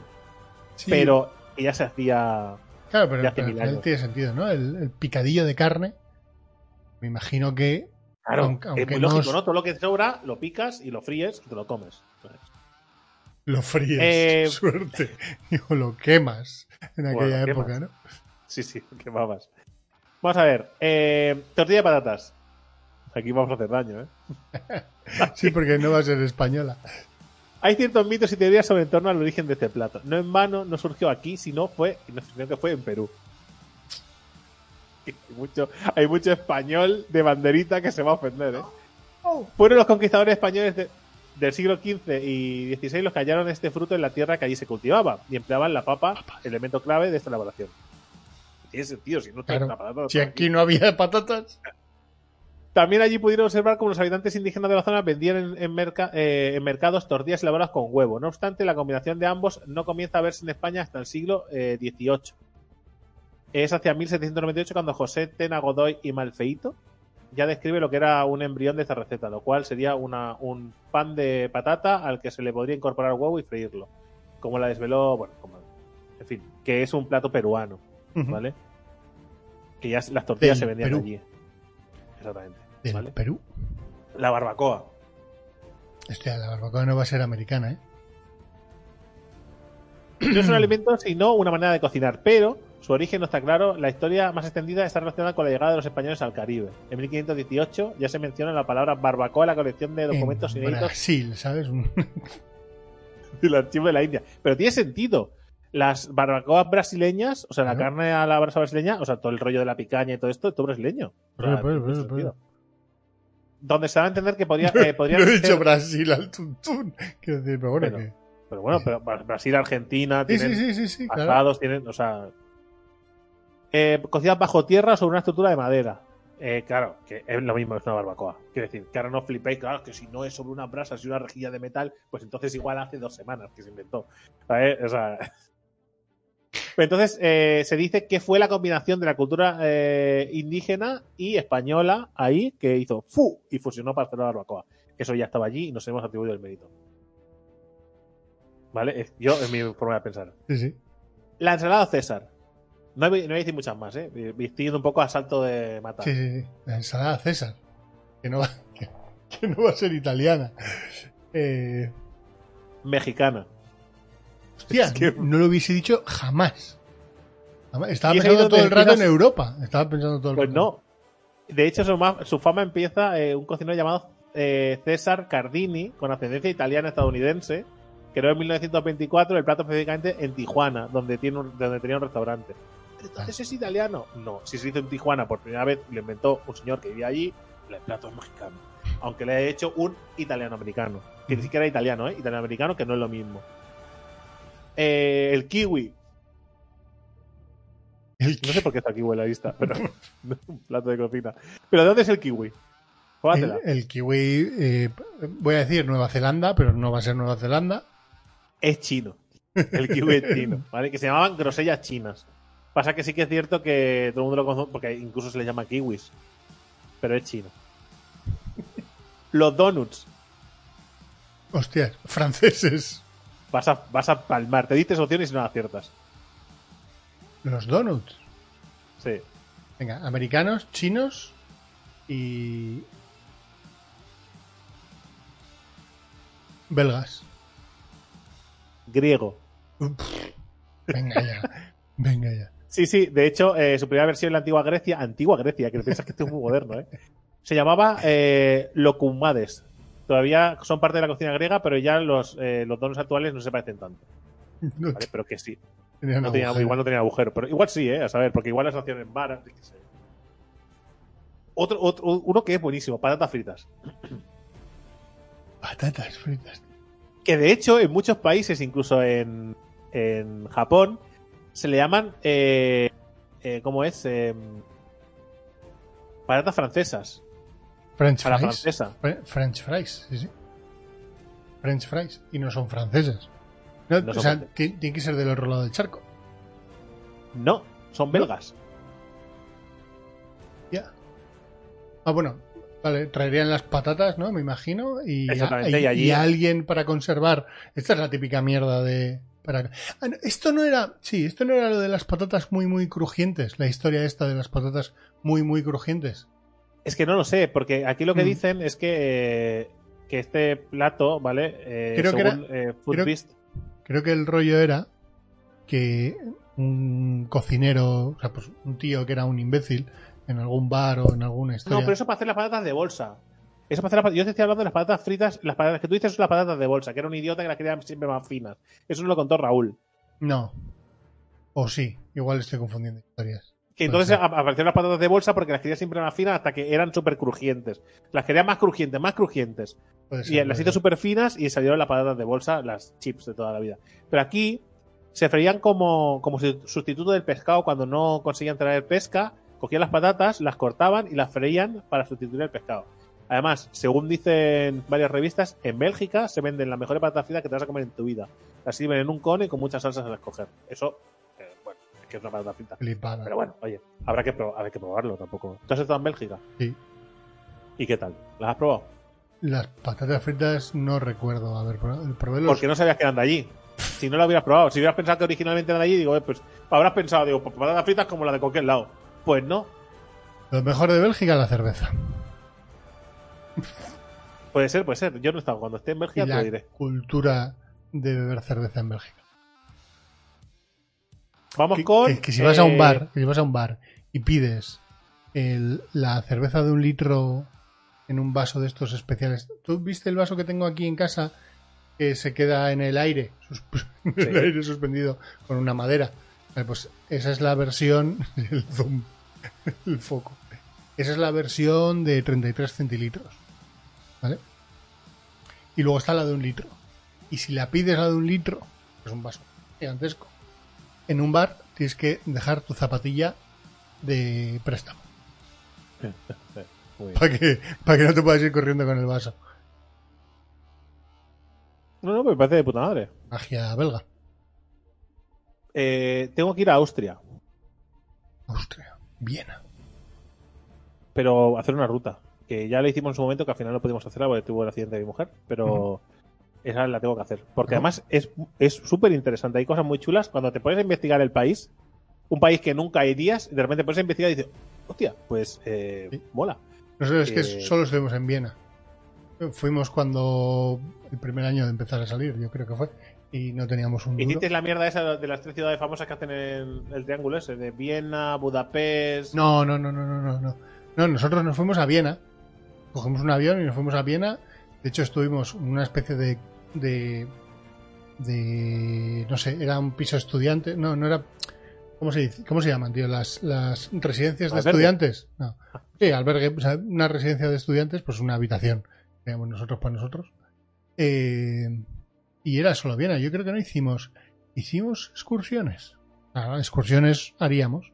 Sí, pero ya se hacía Claro, pero, tiene sentido, ¿no? El, el picadillo de carne. Me imagino que. Claro, Aunque- aunque es muy lógico, ¿no? Todo lo que sobra lo picas y lo fríes y te lo comes. Lo fríes. Eh, [laughs] Suerte. Digo, lo quemas en aquella lo época, quemas. ¿no? Sí, sí, que babas. Vamos a ver. Eh, tortilla de patatas. Aquí vamos a hacer daño, ¿eh? [laughs] Sí, porque no va a ser española. Hay ciertos mitos y teorías sobre en torno al origen de este plato. No en vano no surgió aquí, sino fue, sino que fue en Perú. Hay mucho, hay mucho español de banderita que se va a ofender, ¿eh? Fueron los conquistadores españoles de- del siglo XV y XVI los que hallaron este fruto en la tierra que allí se cultivaba y empleaban la papa, elemento clave de esta elaboración. Tiene sentido, si no Claro. la patata Si aquí no había patatas. También allí pudieron observar cómo los habitantes indígenas de la zona vendían en, en merca- eh, en mercados tortillas elaboradas con huevo. No obstante, la combinación de ambos no comienza a verse en España hasta el siglo eh, XVIII. Es hacia 1798 cuando José Tena Godoy y Malfeito ya describe lo que era un embrión de esta receta, lo cual sería una, un pan de patata al que se le podría incorporar huevo y freírlo. Como la desveló, bueno, como, en fin, que es un plato peruano, ¿vale? Que ya las tortillas Del se vendían Perú. allí. Exactamente. Del ¿vale? Perú. La barbacoa. Hostia, la barbacoa no va a ser americana, ¿eh? No es un alimento, sino una manera de cocinar, pero su origen no está claro. La historia más extendida está relacionada con la llegada de los españoles al Caribe. En 1518 ya se menciona la palabra barbacoa en la colección de documentos en inéditos Brasil, ¿sabes? [laughs] Del archivo de la India. Pero tiene sentido. Las barbacoas brasileñas, o sea, la carne a la brasa brasileña, o sea, todo el rollo de la picaña y todo esto, todo brasileño. O sea, Por eso, por eso, tiene por eso, mucho por eso. sentido. Donde se va a entender que podría, [laughs] eh, podrían no he ser- dicho Brasil al tuntún. Quiero decir, pero bueno, Pero- que. Pero bueno, pero Brasil, Argentina, Sí, tienen sí, sí, sí, sí, claro. asados, tienen, o sea. Eh, cocidas bajo tierra sobre una estructura de madera. Eh, claro, que es lo mismo, es una barbacoa. Quiero decir, que ahora no flipéis, claro, que si no es sobre unas brasas y una rejilla de metal, pues entonces igual hace dos semanas que se inventó. ¿Sabes? O sea. [laughs] Pero entonces eh, se dice que fue la combinación de la cultura eh, indígena y española ahí que hizo ¡fu! y fusionó para hacer la barbacoa. Eso ya estaba allí y nos hemos atribuido el mérito. ¿Vale? Yo, es mi forma de pensar. Sí, sí. La ensalada César. No voy, no voy a decir muchas más, ¿eh? Estoy yendo un poco a salto de matar. Sí, sí, sí. La ensalada César. Que no va, que, [laughs] que no va a ser italiana. Eh, Mexicana. hostia, Es que- no lo hubiese dicho jamás. Estaba pensando todo el rato en Europa. Estaba pensando todo el Pues rato. no. De hecho, su, ma- su fama empieza eh, un cocinero llamado eh, César Cardini, con ascendencia italiana estadounidense, creó en 1924 el plato específicamente en Tijuana, donde, tiene un- donde tenía un restaurante. ¿Pero entonces es italiano? No, si se hizo en Tijuana por primera vez, lo inventó un señor que vivía allí, el plato es mexicano. Aunque le haya hecho un italiano-americano, que ni siquiera era italiano, ¿eh? Italiano-americano, que no es lo mismo. Eh, el kiwi, El, no sé por qué está kiwi en la lista, pero no es [laughs] [laughs] un plato de cocina. ¿Pero de dónde es el kiwi? el, el kiwi, eh, voy a decir Nueva Zelanda, pero no va a ser Nueva Zelanda. Es chino. El kiwi es chino, ¿vale? Que se llamaban grosellas chinas. Pasa que sí que es cierto que todo el mundo lo conoce, porque incluso se le llama kiwis. Pero es chino. Los donuts. Hostias, franceses. Vas a, vas a palmar. Te diste opciones y no aciertas. Los donuts. Sí. Venga, americanos, chinos y. belgas. Griego. Venga ya. Venga ya. Sí, sí. De hecho, eh, su primera versión en la antigua Grecia, antigua Grecia, que piensas [laughs] que esto es muy moderno, ¿eh? Se llamaba eh, locumades. Todavía son parte de la cocina griega, pero ya los, eh, los donuts actuales no se parecen tanto. Pero que sí. No tenía- igual no tenía agujero, pero igual sí, ¿eh? A saber, porque igual las hacían en varas. yo qué sé. Otro, otro, uno que es buenísimo, patatas fritas. Patatas fritas. Que de hecho, en muchos países, incluso en, en Japón, se le llaman. Eh, eh, ¿Cómo es? Em, patatas francesas. French A la fries. francesa. Fre- French fries, sí, sí. French fries. Y no son franceses. No, No o sea, franceses. ti- tiene que ser del otro lado del charco. No, son belgas. Ya. Ah, bueno. Vale, traerían las patatas, ¿no? Me imagino. Y, Exactamente, y- y allí- y alguien para conservar. Esta es la típica mierda de. Para... Ah, no, esto no era. Sí, esto no era lo de las patatas muy, muy crujientes. La historia esta de las patatas muy, muy crujientes. Es que no lo sé, porque aquí lo que Mm. dicen es que, eh, que este plato, ¿vale? Eh, Creo que según eh, Food creo- Beast, Creo que el rollo era que un cocinero, o sea, pues un tío que era un imbécil en algún bar o en alguna historia. No, pero eso para hacer las patatas de bolsa. Eso para hacer las pat- Yo te estoy hablando de las patatas fritas. Las patatas que tú dices son las patatas de bolsa, que era un idiota que las quería siempre más finas. Eso nos lo contó Raúl. No. O sí, igual estoy confundiendo historias. Que entonces aparecieron las patatas de bolsa porque las quería siempre más finas hasta que eran súper crujientes. Las quería más crujientes, más crujientes. Ser, Y las hizo súper finas y salieron las patatas de bolsa, las chips de toda la vida. Pero aquí se freían como, como su- sustituto del pescado cuando no conseguían traer pesca. Cogían las patatas, las cortaban y las freían para sustituir el pescado. Además, según dicen varias revistas, en Bélgica se venden las mejores patatas fritas que te vas a comer en tu vida. Las sirven en un cone con muchas salsas a escoger. Eso, eh, bueno, es que es una patata frita. Flipada. Pero bueno, oye, habrá que, pro- habrá que probarlo tampoco. ¿Tú has estado en Bélgica? Sí. ¿Y qué tal? ¿Las has probado? Las patatas fritas no recuerdo haber probado. Porque no sabías que eran de allí. Si no lo hubieras probado, si hubieras pensado que originalmente eran de allí, digo, eh, pues habrás pensado, digo, pues patatas fritas como la de cualquier lado. Pues no, Lo mejor de Bélgica, la cerveza. Puede ser, puede ser. Yo no he estado. Cuando esté en Bélgica te la lo diré. cultura de beber cerveza en Bélgica. Vamos Que, con. que- que si vas a un eh, bar, que si vas a un bar y pides el- la cerveza de un litro en un vaso de estos especiales. ¿Tú viste el vaso que tengo aquí en casa que se queda en el aire, [laughs] en el Sí. aire suspendido con una madera? Pues esa es la versión, [laughs] el zoom, el foco. Esa es la versión de 33 centilitros. Y luego está la de un litro. Y si la pides la de un litro, es un vaso gigantesco, en un bar tienes que dejar tu zapatilla de préstamo. [laughs] Para que, para que no te puedas ir corriendo con el vaso. No, no, me parece de puta madre. Magia belga. Eh, tengo que ir a Austria, Austria. Viena. pero hacer una ruta. Que ya la hicimos en su momento, que al final no pudimos hacerla porque tuvo el accidente de mi mujer, pero esa la tengo que hacer. Porque además es es súper interesante. Hay cosas muy chulas. Cuando te pones a investigar el país, un país que nunca irías, de repente pones a investigar y dices, hostia, pues eh, Sí. mola. Nosotros es que Eh, solo estuvimos en Viena. Fuimos cuando el primer año de empezar a salir, yo creo que fue, y no teníamos un duro. ¿Hiciste la mierda esa de las tres ciudades famosas que hacen el, el triángulo ese? De Viena, Budapest. No, no, no, no, no, no. No, nosotros nos fuimos a Viena. Cogimos un avión y nos fuimos a Viena. De hecho, estuvimos en una especie de. de. de no sé, era un piso estudiante. No, no era. ¿Cómo se dice? ¿Cómo se llaman, tío? Las, las residencias de Albergue. estudiantes. No. Sí, albergue. O sea, una residencia de estudiantes, pues una habitación. Teníamos nosotros para nosotros. Eh, y era solo Viena. Yo creo que no hicimos. Hicimos excursiones. Ah, excursiones haríamos.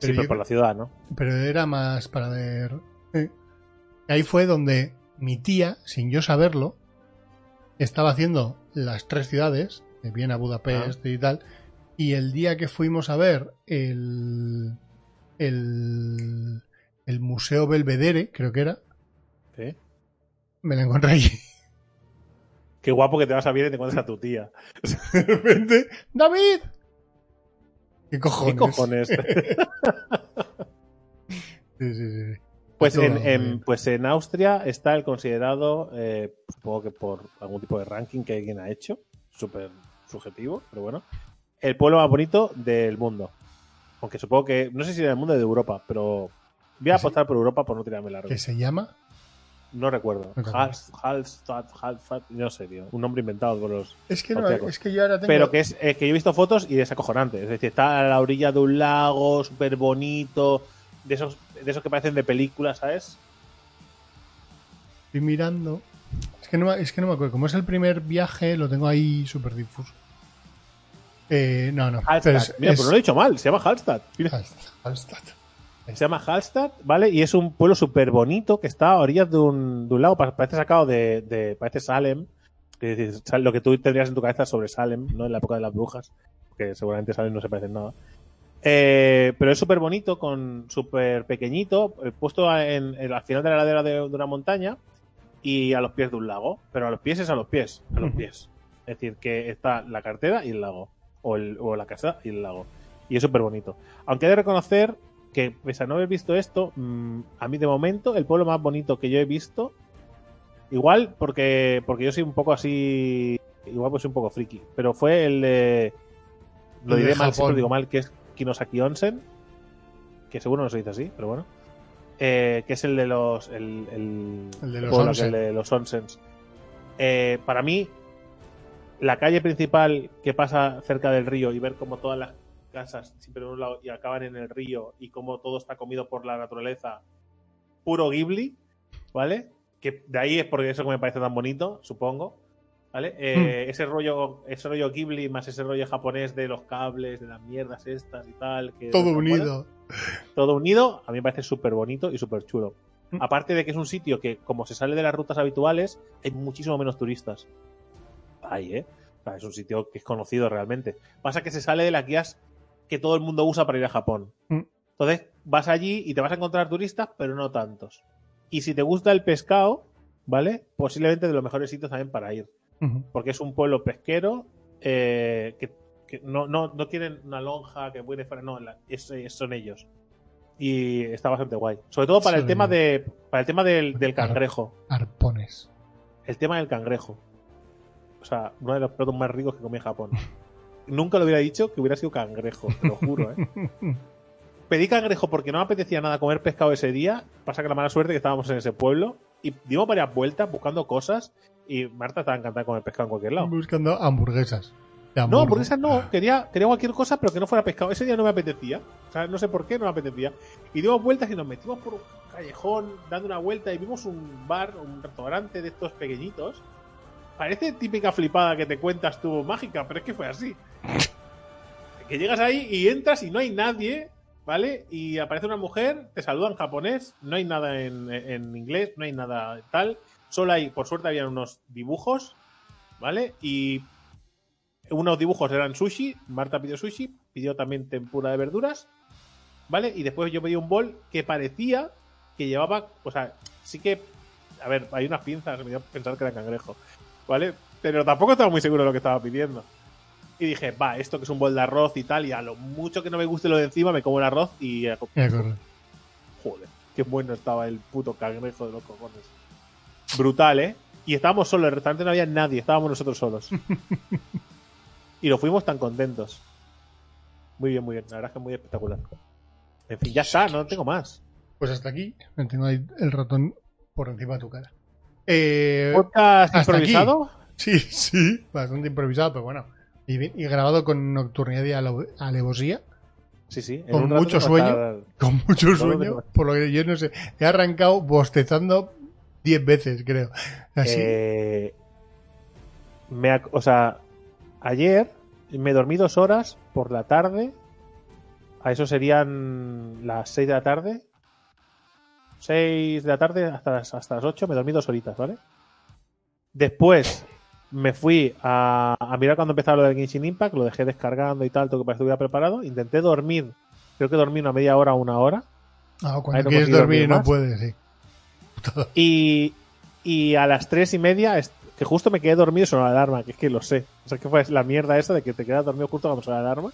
Sí, Pero pero yo- por la ciudad, ¿no? pero era más para ver. eh. Ahí fue donde mi tía, sin yo saberlo, estaba haciendo las tres ciudades, de Viena, Budapest y tal, y el día que fuimos a ver el, el, el Museo Belvedere, creo que era, Sí. me la encontré allí. Qué guapo que te vas a Viena y te encuentras a tu tía. [laughs] De repente, ¡David! ¿Qué cojones? ¿Qué cojones? [laughs] Sí, sí, sí. Pues en, pues en Austria está el considerado, eh, supongo que por algún tipo de ranking que alguien ha hecho, súper subjetivo, pero bueno, el pueblo más bonito del mundo. Aunque supongo que, no sé si del mundo o de Europa, pero voy a apostar por Europa por no tirarme largo. ¿Qué se llama? No recuerdo. Hallstatt, Hallstatt, no sé, tío. Un nombre inventado por los. Es que no, es que yo ahora tengo. Pero que es que yo he visto fotos y es acojonante. Es decir, está a la orilla de un lago, súper bonito, de esos, de esos que parecen de película, ¿sabes? Estoy mirando. Es que, no, me- es que no me acuerdo. Como es el primer viaje, lo tengo ahí súper difuso. Eh, no, no. Pero es- Mira, es- pero no lo he dicho mal, se llama Hallstatt. Hallstatt, se llama Hallstatt, ¿vale? Y es un pueblo súper bonito que está a orillas de un, de un lago, pa- parece sacado de, de- parece Salem, que lo que tú tendrías en tu cabeza sobre Salem, ¿no? En la época de las brujas, que seguramente Salem no se parece en nada. Eh, pero es súper bonito, con súper pequeñito, eh, puesto en, en- al final de la ladera de, de una montaña y a los pies de un lago. Pero a los pies es a los pies, a los pies. Es decir, que está la cartera y el lago. O, el- o la casa y el lago. Y es súper bonito. Aunque he de reconocer que, pese a no haber visto esto, mm, a mí de momento, el pueblo más bonito que yo he visto, igual porque, porque yo soy un poco así, igual pues soy un poco friki, pero fue el de, lo El de diré mal, siempre lo digo mal, que es Kinosaki Onsen, que seguro no se dice así, pero bueno, eh, que es el de los, el, el, El de los pueblo onsen. aquel de los onsens. Eh, para mí, la calle principal que pasa cerca del río y ver cómo todas las casas siempre en un lado y acaban en el río y cómo todo está comido por la naturaleza, puro Ghibli, ¿vale? Que de ahí es porque eso que me parece tan bonito, supongo. ¿Vale? Eh, Ese rollo, ese rollo Ghibli más ese rollo japonés de los cables, de las mierdas estas y tal. Que Todo unido. Todo unido, a mí me parece súper bonito y súper chulo. Mm. Aparte de que es un sitio que, como se sale de las rutas habituales, hay muchísimo menos turistas. Ahí, ¿eh? O sea, es un sitio que es conocido realmente. Pasa que se sale de las guías que todo el mundo usa para ir a Japón. Mm. Entonces, vas allí y te vas a encontrar turistas, pero no tantos. Y si te gusta el pescado, ¿vale? Posiblemente de los mejores sitios también para ir. Porque es un pueblo pesquero eh, que, que no, no, no tienen una lonja que puede fuera, no, la- es- es- son ellos. Y está bastante guay. Sobre todo para el tema de. Para el tema del, del cangrejo. Arpones. El tema del cangrejo. O sea, uno de los platos más ricos que comí en Japón. [laughs] Nunca lo hubiera dicho que hubiera sido cangrejo, te lo juro, ¿eh? [laughs] Pedí cangrejo porque no me apetecía nada comer pescado ese día. Pasa que la mala suerte que estábamos en ese pueblo. Y dimos varias vueltas buscando cosas. Y Marta estaba encantada de comer pescado en cualquier lado. Buscando hamburguesas. No, hamburguesas no. Quería, quería cualquier cosa, pero que no fuera pescado. Ese día no me apetecía. O sea, no sé por qué no me apetecía. Y dimos vueltas y nos metimos por un callejón dando una vuelta y vimos un bar, un restaurante de estos pequeñitos. Parece típica flipada que te cuentas tú mágica, pero es que fue así. Que llegas ahí y entras y no hay nadie, ¿vale? Y aparece una mujer, te saluda en japonés, no hay nada en, en inglés, no hay nada tal. Solo hay, por suerte, habían unos dibujos, ¿vale? Y unos dibujos eran sushi, Marta pidió sushi, pidió también tempura de verduras, ¿vale? Y después yo pedí un bol que parecía que llevaba, o sea, sí que, a ver, hay unas pinzas, me dio a pensar que era cangrejo, ¿vale? Pero tampoco estaba muy seguro de lo que estaba pidiendo. y dije, va, esto que es un bol de arroz y tal, y a lo mucho que no me guste lo de encima, me como el arroz y. Joder, qué bueno estaba el puto cangrejo de los cojones. Brutal, ¿eh? Y estábamos solos, en el restaurante no había nadie, estábamos nosotros solos. [laughs] y lo fuimos tan contentos. Muy bien, muy bien, la verdad es que es muy espectacular. En fin, ya está, no tengo más. Pues hasta aquí. Tengo ahí el ratón por encima de tu cara. Eh, ¿Podcast aquí. improvisado? Sí, sí, bastante improvisado, pero bueno. Y, grabado con nocturnidad y ale- alevosía, Sí, sí. en Con mucho sueño. con mucho sueño, por lo que yo no sé. He arrancado bostezando 10 veces, creo. Así. Eh, me o sea, ayer me dormí dos horas por la tarde. A eso serían las 6 de la tarde. 6 de la tarde hasta las, hasta las 8. Me dormí dos horitas, ¿vale? Después me fui a, a mirar cuando empezaba lo del Genshin Impact. Lo dejé descargando y tal, todo que para que estuviera preparado. Intenté dormir. Creo que dormí una media hora o una hora. Ah, ahí cuando no quieres dormir y dormir no puedes, sí. [laughs] Y, y a las tres y media, que justo me quedé dormido sonó la alarma, que es que lo sé. O sea, que fue la mierda esa de que te quedas dormido justo cuando suena la alarma.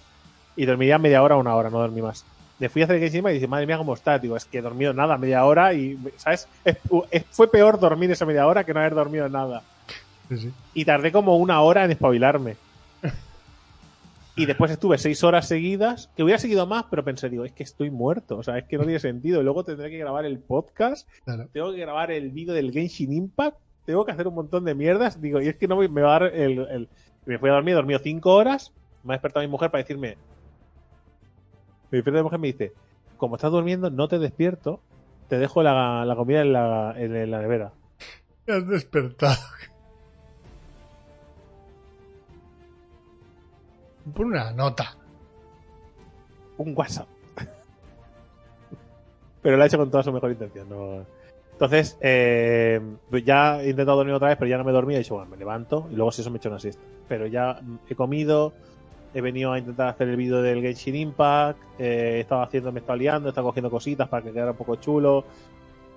Y dormí ya media hora o una hora, no dormí más. Me fui a hacer el Impact y dije, madre mía, ¿cómo está? Digo, es que he dormido nada, media hora y, ¿sabes? Es- es- fue peor dormir esa media hora que no haber dormido nada. Sí, sí. Y tardé como una hora en espabilarme. Y después estuve seis horas seguidas, que hubiera seguido más, pero pensé, digo, es que estoy muerto, o sea, es que no tiene sentido. Y luego tendré que grabar el podcast Claro. tengo que grabar el vídeo del Genshin Impact, tengo que hacer un montón de mierdas, digo, y es que no me, va a dar el, el- Me fui a dormir, he dormido cinco horas, me ha despertado mi mujer para decirme... Mi despierta mi mujer y me dice, como estás durmiendo, no te despierto, te dejo la, la comida en la, en la nevera. Me has despertado. Pon una nota. Un WhatsApp. [laughs] pero lo ha hecho con toda su mejor intención. No... Entonces, eh, ya he intentado dormir otra vez, pero ya no me he dormido. He dicho, bueno, me levanto y luego si eso me echo una siesta. Pero ya he comido, he venido a intentar hacer el vídeo del Genshin Impact, eh, he estado haciendo, me he estado liando, he estado cogiendo cositas para que quedara un poco chulo.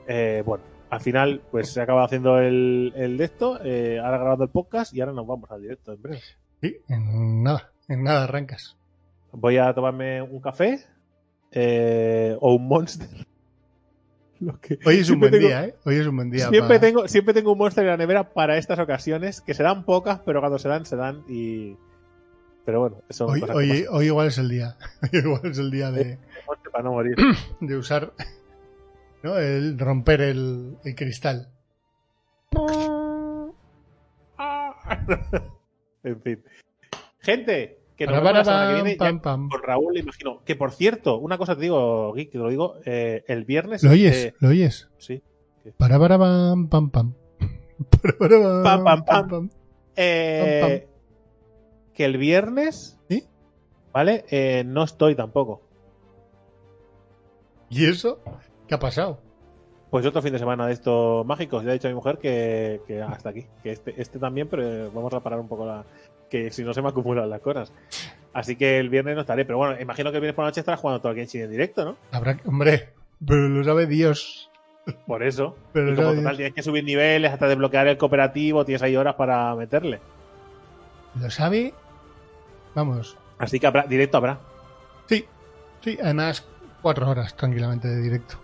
Eh, bueno, al final, pues se acaba haciendo el, el de esto, eh, ahora grabando el podcast y ahora nos vamos al directo en breve. Sí, en nada. En nada arrancas. Voy a tomarme un café eh, o un Monster. [laughs] Lo que- Hoy es un siempre buen tengo- día, ¿eh? Hoy es un buen día. Siempre para- tengo, siempre tengo un Monster en la nevera para estas ocasiones, que se dan pocas, pero cuando se dan, se dan y... Pero bueno, eso Hoy, hoy, hoy igual es el día. [laughs] Hoy igual es el día de, para no morir. [clears throat] de usar. ¿No? El romper el, el cristal. [laughs] en fin. Gente, que nos vemos la para, semana que viene pam, pam. con Raúl, le imagino. Que por cierto, una cosa te digo, Geek, te lo digo, eh, el viernes... ¿Lo oyes? eh, ¿Lo oyes? sí. Para, para, [laughs] pam, pam, pam. Para, para, Pam, pam, pam. pam. Eh, que el viernes, ¿Sí? ¿vale? Eh, no estoy tampoco. ¿Y eso? ¿Qué ha pasado? Pues otro fin de semana de estos mágicos. Ya he dicho a mi mujer que, que hasta aquí. Que este, este también, pero eh, vamos a parar un poco la. Que si no se me acumulan las cosas. Así que el viernes no estaré. Pero bueno, imagino que el viernes por la noche estarás jugando todo el Genshin en directo, ¿no? Habrá que- Hombre, pero lo sabe Dios. Por eso. Pero y como sabe total Dios. tienes que subir niveles hasta desbloquear el cooperativo, tienes ahí horas para meterle. Lo sabe. Vamos. Así que habrá, directo habrá. Sí, sí, además cuatro horas tranquilamente de directo.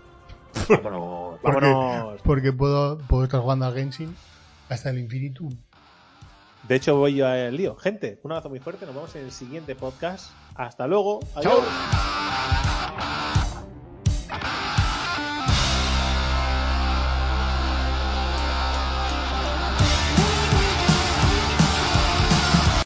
Vámonos. Porque- vámonos. Porque puedo, puedo estar jugando al Genshin hasta el infinito. De hecho, voy yo al lío. Gente, un abrazo muy fuerte. Nos vemos en el siguiente podcast. Hasta luego. Chao. Adiós.